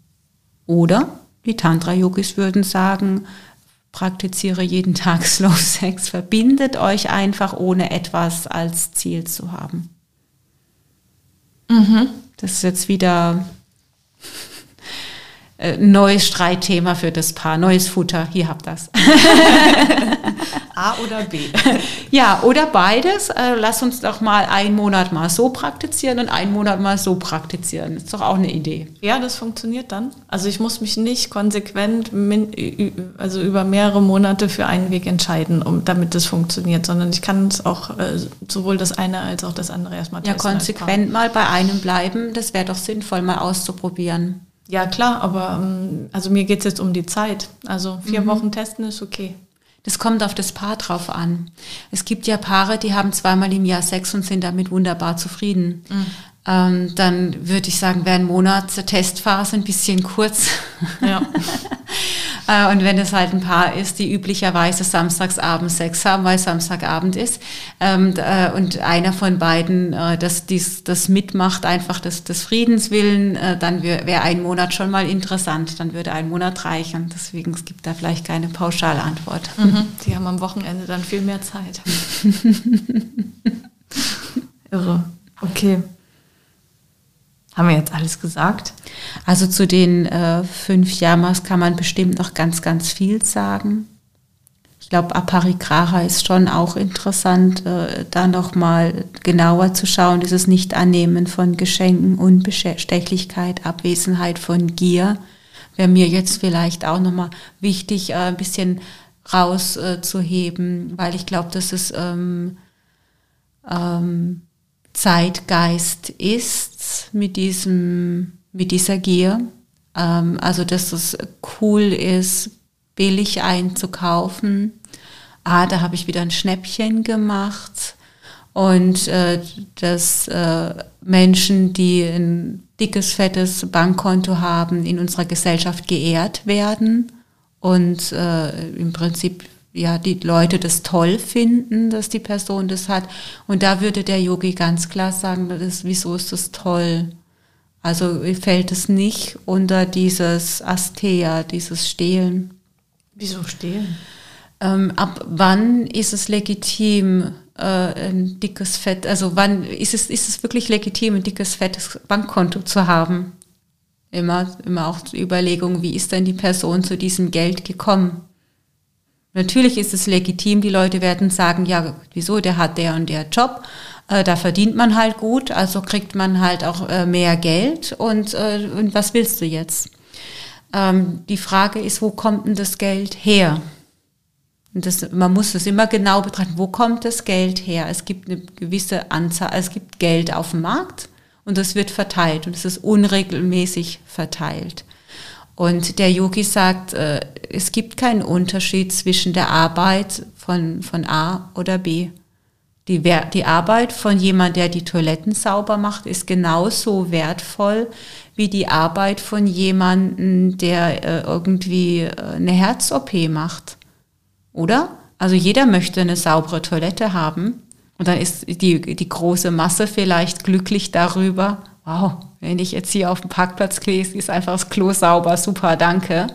Oder die Tantra-Yogis würden sagen, praktiziere jeden *laughs* Tag Slow Sex, verbindet euch einfach, ohne etwas als Ziel zu haben. Mhm. Das ist jetzt wieder äh, neues Streitthema für das Paar, neues Futter, hier habt das. *laughs* A oder B? *laughs* Ja, oder beides. Äh, lass uns doch mal einen Monat mal so praktizieren und einen Monat mal so praktizieren. Ist doch auch eine Idee. Ja, das funktioniert dann. Also ich muss mich nicht konsequent also über mehrere Monate für einen Weg entscheiden, um, damit das funktioniert, sondern ich kann es auch äh, sowohl das eine als auch das andere erstmal testen. Ja, konsequent mal bei einem bleiben, das wäre doch sinnvoll, mal auszuprobieren. Ja, klar, aber ähm, also mir geht es jetzt um die Zeit. Also vier mhm. Wochen testen ist okay. Das kommt auf das Paar drauf an. Es gibt ja Paare, die haben zweimal im Jahr Sex und sind damit wunderbar zufrieden. Mhm. Ähm, dann würde ich sagen, wäre ein Monat zur Testphase ein bisschen kurz. Ja. *laughs* Äh, und wenn es halt ein Paar ist, die üblicherweise samstagsabend Sex haben, weil Samstagabend ist, ähm, äh, und einer von beiden äh, das, dies, das mitmacht, einfach des, des Friedens willen, äh, dann wäre wär ein Monat schon mal interessant. Dann würde ein Monat reichen. Deswegen es gibt da vielleicht keine pauschale Antwort. Mhm. Die haben am Wochenende dann viel mehr Zeit. *laughs* Irre. Okay. Haben wir jetzt alles gesagt? Also zu den äh, fünf Yamas kann man bestimmt noch ganz, ganz viel sagen. Ich glaube, Aparigraha ist schon auch interessant, äh, da nochmal genauer zu schauen, dieses Nicht-Annehmen von Geschenken, Unbestechlichkeit, Abwesenheit von Gier. Wäre mir jetzt vielleicht auch nochmal wichtig, äh, ein bisschen rauszuheben, äh, weil ich glaube, dass es ähm, ähm, Zeitgeist ist mit diesem, mit dieser Gier. Ähm, also, dass es cool ist, billig einzukaufen. Ah, da habe ich wieder ein Schnäppchen gemacht. Und äh, dass äh, Menschen, die ein dickes, fettes Bankkonto haben, in unserer Gesellschaft geehrt werden und äh, im Prinzip ja, die Leute das toll finden, dass die Person das hat. Und da würde der Yogi ganz klar sagen, das, wieso ist das toll? Also fällt es nicht unter dieses Astea, dieses Stehlen. Wieso stehlen? Ähm, ab wann ist es legitim, äh, ein dickes Fett, also wann ist es, ist es wirklich legitim, ein dickes, fettes Bankkonto zu haben? Immer, immer auch die Überlegung, wie ist denn die Person zu diesem Geld gekommen? Natürlich ist es legitim, die Leute werden sagen, ja, wieso, der hat der und der Job, äh, da verdient man halt gut, also kriegt man halt auch äh, mehr Geld und, äh, und was willst du jetzt? Ähm, die Frage ist, wo kommt denn das Geld her? Und das, man muss das immer genau betrachten, wo kommt das Geld her? Es gibt eine gewisse Anzahl, es gibt Geld auf dem Markt und das wird verteilt und es ist unregelmäßig verteilt. Und der Yogi sagt, äh, es gibt keinen Unterschied zwischen der Arbeit von, von A oder B. Die, die Arbeit von jemand, der die Toiletten sauber macht, ist genauso wertvoll wie die Arbeit von jemandem, der äh, irgendwie äh, eine Herz-OP macht. Oder? Also jeder möchte eine saubere Toilette haben. Und dann ist die, die große Masse vielleicht glücklich darüber, wow, wenn ich jetzt hier auf dem Parkplatz gehe, ist einfach das Klo sauber, super, danke.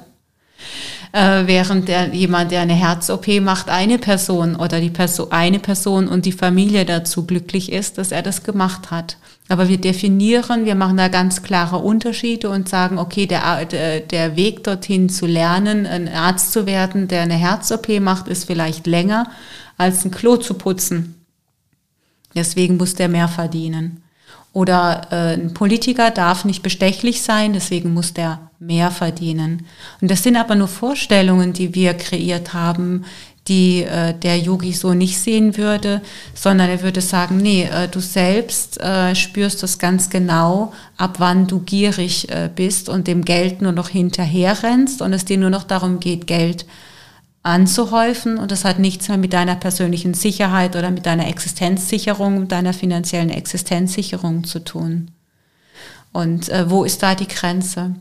Äh, während der, jemand, der eine Herz-OP macht, eine Person oder die Person, eine Person und die Familie dazu glücklich ist, dass er das gemacht hat. Aber wir definieren, wir machen da ganz klare Unterschiede und sagen, okay, der, der Weg dorthin zu lernen, ein Arzt zu werden, der eine Herz-OP macht, ist vielleicht länger, als ein Klo zu putzen. Deswegen muss der mehr verdienen. Oder äh, ein Politiker darf nicht bestechlich sein, deswegen muss der mehr verdienen. Und das sind aber nur Vorstellungen, die wir kreiert haben, die äh, der Yogi so nicht sehen würde, sondern er würde sagen, nee, äh, du selbst äh, spürst das ganz genau, ab wann du gierig äh, bist und dem Geld nur noch hinterher rennst und es dir nur noch darum geht, Geld anzuhäufen und das hat nichts mehr mit deiner persönlichen Sicherheit oder mit deiner Existenzsicherung, deiner finanziellen Existenzsicherung zu tun. Und äh, wo ist da die Grenze?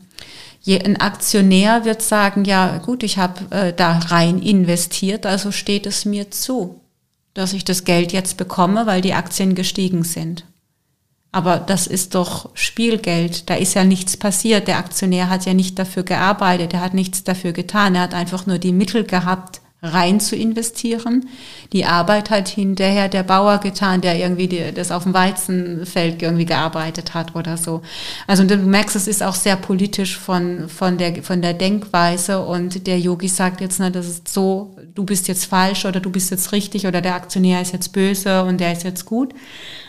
Je, ein Aktionär wird sagen, ja gut, ich habe äh, da rein investiert, also steht es mir zu, dass ich das Geld jetzt bekomme, weil die Aktien gestiegen sind. Aber das ist doch Spielgeld. Da ist ja nichts passiert. Der Aktionär hat ja nicht dafür gearbeitet. Er hat nichts dafür getan. Er hat einfach nur die Mittel gehabt, rein zu investieren. Die Arbeit hat hinterher der Bauer getan, der irgendwie die, das auf dem Weizenfeld irgendwie gearbeitet hat oder so. Also du merkst, es ist auch sehr politisch von, von, der, von der Denkweise und der Yogi sagt jetzt, na, das ist so, du bist jetzt falsch oder du bist jetzt richtig oder der Aktionär ist jetzt böse und der ist jetzt gut.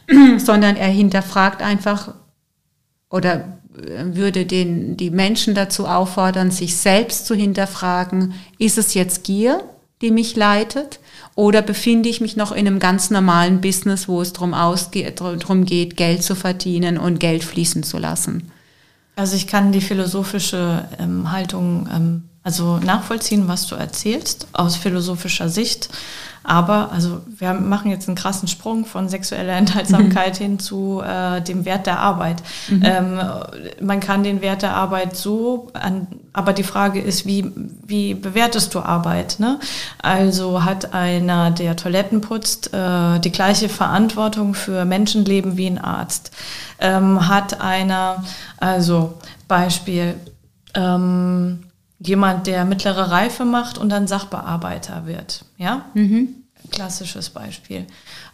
*clears throat* sondern er hinterfragt einfach oder würde den, die Menschen dazu auffordern, sich selbst zu hinterfragen, ist es jetzt Gier, die mich leitet? Oder befinde ich mich noch in einem ganz normalen Business, wo es darum, darum geht, Geld zu verdienen und Geld fließen zu lassen? Also ich kann die philosophische ähm, Haltung ähm, also nachvollziehen, was du erzählst, aus philosophischer Sicht. Aber also wir machen jetzt einen krassen Sprung von sexueller Enthaltsamkeit mhm. hin zu äh, dem Wert der Arbeit. Mhm. Ähm, man kann den Wert der Arbeit so, an, aber die Frage ist, wie, wie bewertest du Arbeit? Ne? Also hat einer, der Toiletten putzt, äh, die gleiche Verantwortung für Menschenleben wie ein Arzt? Ähm, hat einer, also Beispiel, ähm, jemand, der mittlere Reife macht und dann Sachbearbeiter wird. Ja? Mhm. Klassisches Beispiel.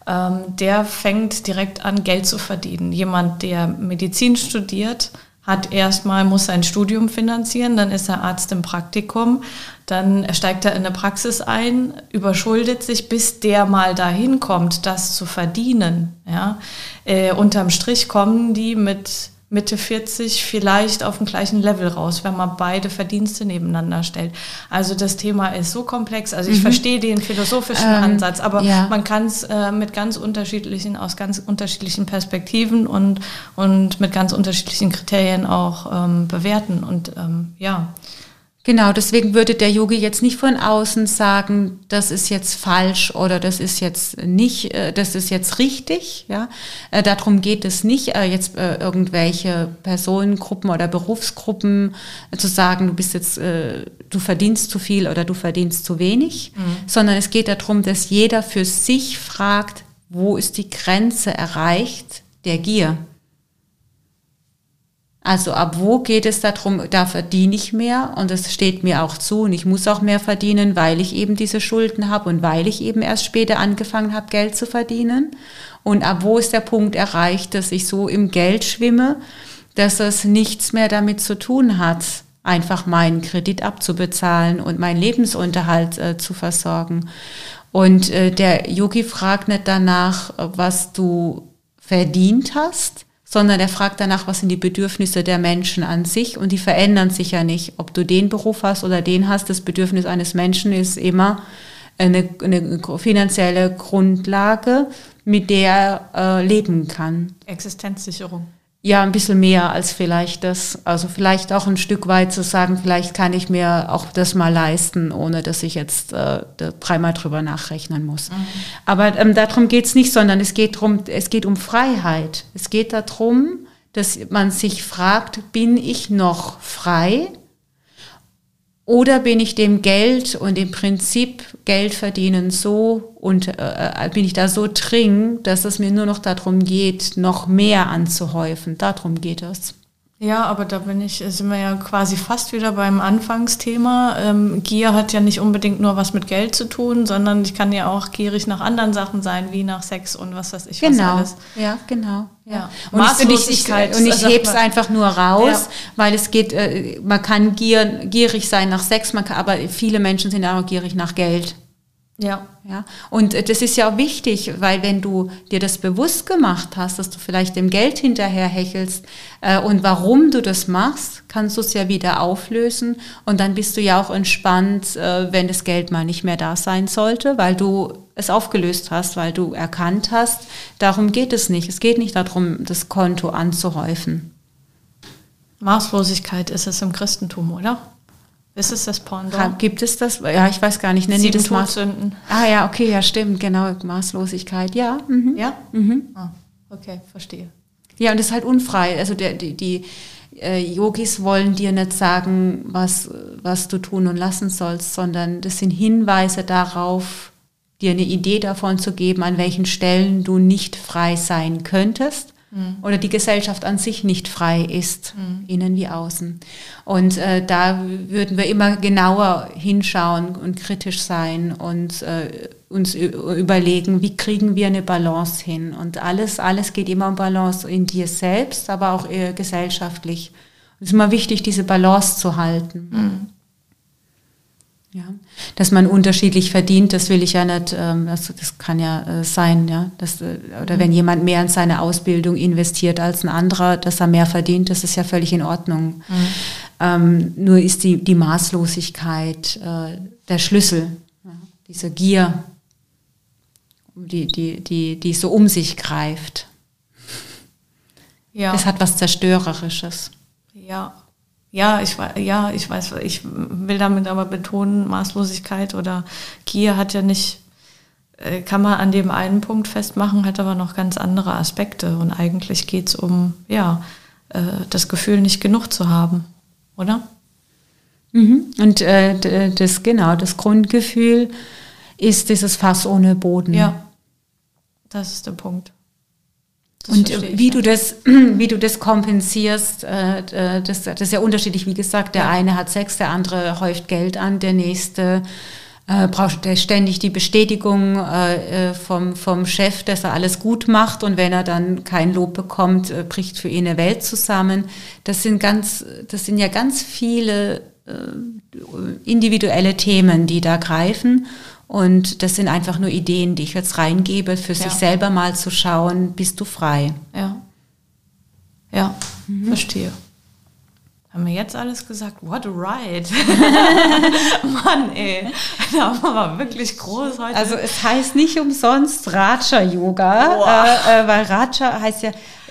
Ähm, der fängt direkt an, Geld zu verdienen. Jemand, der Medizin studiert, hat erstmal, muss sein Studium finanzieren, dann ist er Arzt im Praktikum, dann steigt er in eine Praxis ein, überschuldet sich, bis der mal dahin kommt, das zu verdienen. Ja? Äh, unterm Strich kommen die mit Mitte 40 vielleicht auf dem gleichen Level raus, wenn man beide Verdienste nebeneinander stellt. Also das Thema ist so komplex. Also ich mhm. verstehe den philosophischen ähm, Ansatz, aber ja. man kann es äh, mit ganz unterschiedlichen, aus ganz unterschiedlichen Perspektiven und, und mit ganz unterschiedlichen Kriterien auch ähm, bewerten. Und ähm, ja. Genau, deswegen würde der Yogi jetzt nicht von außen sagen, das ist jetzt falsch oder das ist jetzt nicht, äh, das ist jetzt richtig. Ja, äh, darum geht es nicht, äh, jetzt irgendwelche Personengruppen oder Berufsgruppen zu sagen, du bist jetzt, du verdienst zu viel oder du verdienst zu wenig, mhm. sondern es geht darum, dass jeder für sich fragt, wo ist die Grenze erreicht der Gier? Also ab wo geht es darum, da verdiene ich mehr und es steht mir auch zu und ich muss auch mehr verdienen, weil ich eben diese Schulden habe und weil ich eben erst später angefangen habe, Geld zu verdienen. Und ab wo ist der Punkt erreicht, dass ich so im Geld schwimme, dass es nichts mehr damit zu tun hat, einfach meinen Kredit abzubezahlen und meinen Lebensunterhalt äh, zu versorgen. Und äh, der Yogi fragt nicht danach, was du verdient hast, sondern er fragt danach, was sind die Bedürfnisse der Menschen an sich und die verändern sich ja nicht. Ob du den Beruf hast oder den hast, das Bedürfnis eines Menschen ist immer eine, eine finanzielle Grundlage, mit der er äh, leben kann. Existenzsicherung. Ja, ein bisschen mehr als vielleicht das. Also vielleicht auch ein Stück weit zu sagen, vielleicht kann ich mir auch das mal leisten, ohne dass ich jetzt äh, dreimal drüber nachrechnen muss. Mhm. Aber ähm, darum geht's nicht, sondern es geht drum, es geht um Freiheit. Es geht darum, dass man sich fragt, bin ich noch frei? Oder bin ich dem Geld und dem Prinzip Geld verdienen so und äh, äh, bin ich da so dringend, dass es mir nur noch darum geht, noch mehr anzuhäufen. Darum geht es. Ja, aber da bin ich, sind wir ja quasi fast wieder beim Anfangsthema. Ähm, Gier hat ja nicht unbedingt nur was mit Geld zu tun, sondern ich kann ja auch gierig nach anderen Sachen sein, wie nach Sex und was weiß ich genau. was alles. Ja, genau. Ja. Und Maßlosigkeit. Ich, und ich hebe es einfach nur raus, ja. weil es geht, äh, man kann gier, gierig sein nach Sex, man kann, aber viele Menschen sind auch gierig nach Geld. Ja. Ja, und äh, das ist ja auch wichtig, weil wenn du dir das bewusst gemacht hast, dass du vielleicht dem Geld hinterher hechelst äh, und warum du das machst, kannst du es ja wieder auflösen und dann bist du ja auch entspannt, äh, wenn das Geld mal nicht mehr da sein sollte, weil du es aufgelöst hast, weil du erkannt hast, darum geht es nicht. Es geht nicht darum, das Konto anzuhäufen. Maßlosigkeit ist es im Christentum, oder? Ist es das Pendant? Gibt es das? Ja, ich weiß gar nicht. Nennen Sieben die das Maß Todsünden. Ah ja, okay, ja, stimmt, genau. Maßlosigkeit, ja. Mhm. Ja? Mhm. Ah, okay, verstehe. Ja, und das ist halt unfrei. Also der, die, die äh, Yogis wollen dir nicht sagen, was, was du tun und lassen sollst, sondern das sind Hinweise darauf, dir eine Idee davon zu geben, an welchen Stellen du nicht frei sein könntest oder die Gesellschaft an sich nicht frei ist, innen wie außen. Und äh, da würden wir immer genauer hinschauen und kritisch sein und äh, uns überlegen, wie kriegen wir eine Balance hin. Und alles, alles geht immer um Balance in dir selbst, aber auch äh, gesellschaftlich. Es ist immer wichtig, diese Balance zu halten. Ja, dass man unterschiedlich verdient, das will ich ja nicht, ähm, das, das kann ja äh, sein, ja. Das, äh, oder wenn jemand mehr in seine Ausbildung investiert als ein anderer, dass er mehr verdient, das ist ja völlig in Ordnung. Ähm, nur ist die, die Maßlosigkeit äh, der Schlüssel, ja. diese Gier, die, die, die, die so um sich greift. Ja. Das hat was Zerstörerisches. Ja. Ja, ich weiß, ja, ich weiß, ich will damit aber betonen, Maßlosigkeit oder Gier hat ja nicht, äh, kann man an dem einen Punkt festmachen, hat aber noch ganz andere Aspekte. Und eigentlich geht es um, ja, äh, das Gefühl, nicht genug zu haben, oder? Mhm. Und äh, das genau, das Grundgefühl ist dieses Fass ohne Boden. Ja. Das ist der Punkt. Das Und ich, wie ja. du das, *clears throat* wie du das kompensierst, äh, äh, das, das ist ja unterschiedlich. Wie gesagt, der Ja. eine hat Sex, der andere häuft Geld an, der nächste äh, braucht ständig die Bestätigung äh, äh, vom, vom Chef, dass er alles gut macht und wenn er dann kein Lob bekommt, äh, bricht für ihn eine Welt zusammen. Das sind ganz, das sind ja ganz viele individuelle Themen, die da greifen. Und das sind einfach nur Ideen, die ich jetzt reingebe, für sich Ja. selber mal zu schauen, bist du frei. Ja. Ja, Mhm. verstehe. Haben wir jetzt alles gesagt? What a ride. *laughs* Mann, ey. Da haben wir wirklich groß heute. Also es heißt nicht umsonst Raja Yoga, Boah. äh, äh, weil Raja heißt ja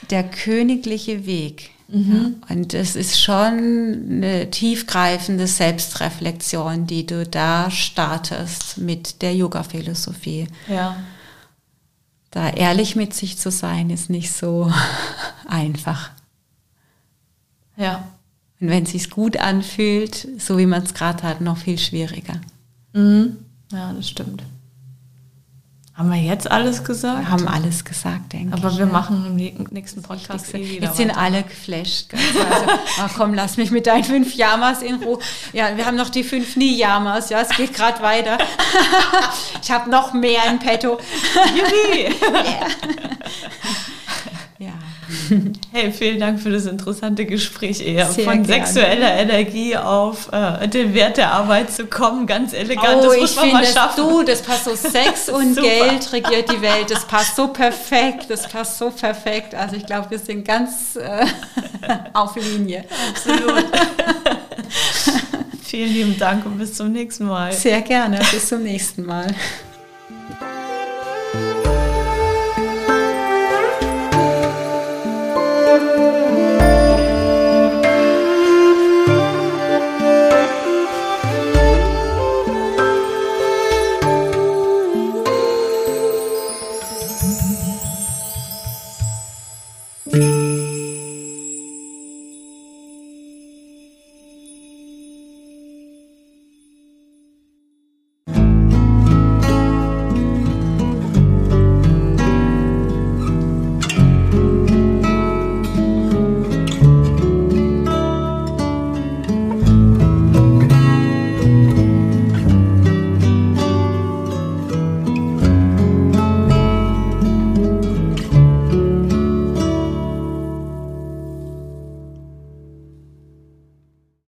der königliche Weg. Ja, und es ist schon eine tiefgreifende Selbstreflexion, die du da startest mit der Yoga-Philosophie. ja. Da ehrlich mit sich zu sein, ist nicht so *laughs* einfach. Ja. Und wenn es sich gut anfühlt, so wie man es gerade hat, noch viel schwieriger. Mhm. Ja, das stimmt. Haben wir jetzt alles gesagt? Wir haben alles gesagt, denke ich. aber wir ja. machen im nä- nächsten Podcast eh wieder Jetzt sind weiter. alle geflasht. Also, ach komm, lass mich mit deinen fünf Yamas in Ruhe. Ja, wir haben noch die fünf Niyamas. Ja, es geht gerade weiter. *laughs* ich habe noch mehr in petto. Juhu. *laughs* Ja. *laughs* Hey, vielen Dank für das interessante Gespräch, eher Sehr von gerne. sexueller Energie auf äh, den Wert der Arbeit zu kommen. Ganz elegant, Oh, das ich muss man finde mal schaffen. du, das passt so Sex *laughs* und. Geld regiert die Welt. Das passt so perfekt, das passt so perfekt. Also ich glaube, wir sind ganz äh, *laughs* auf Linie. Absolut. Vielen lieben Dank und bis zum nächsten Mal. Sehr gerne. Bis zum nächsten Mal.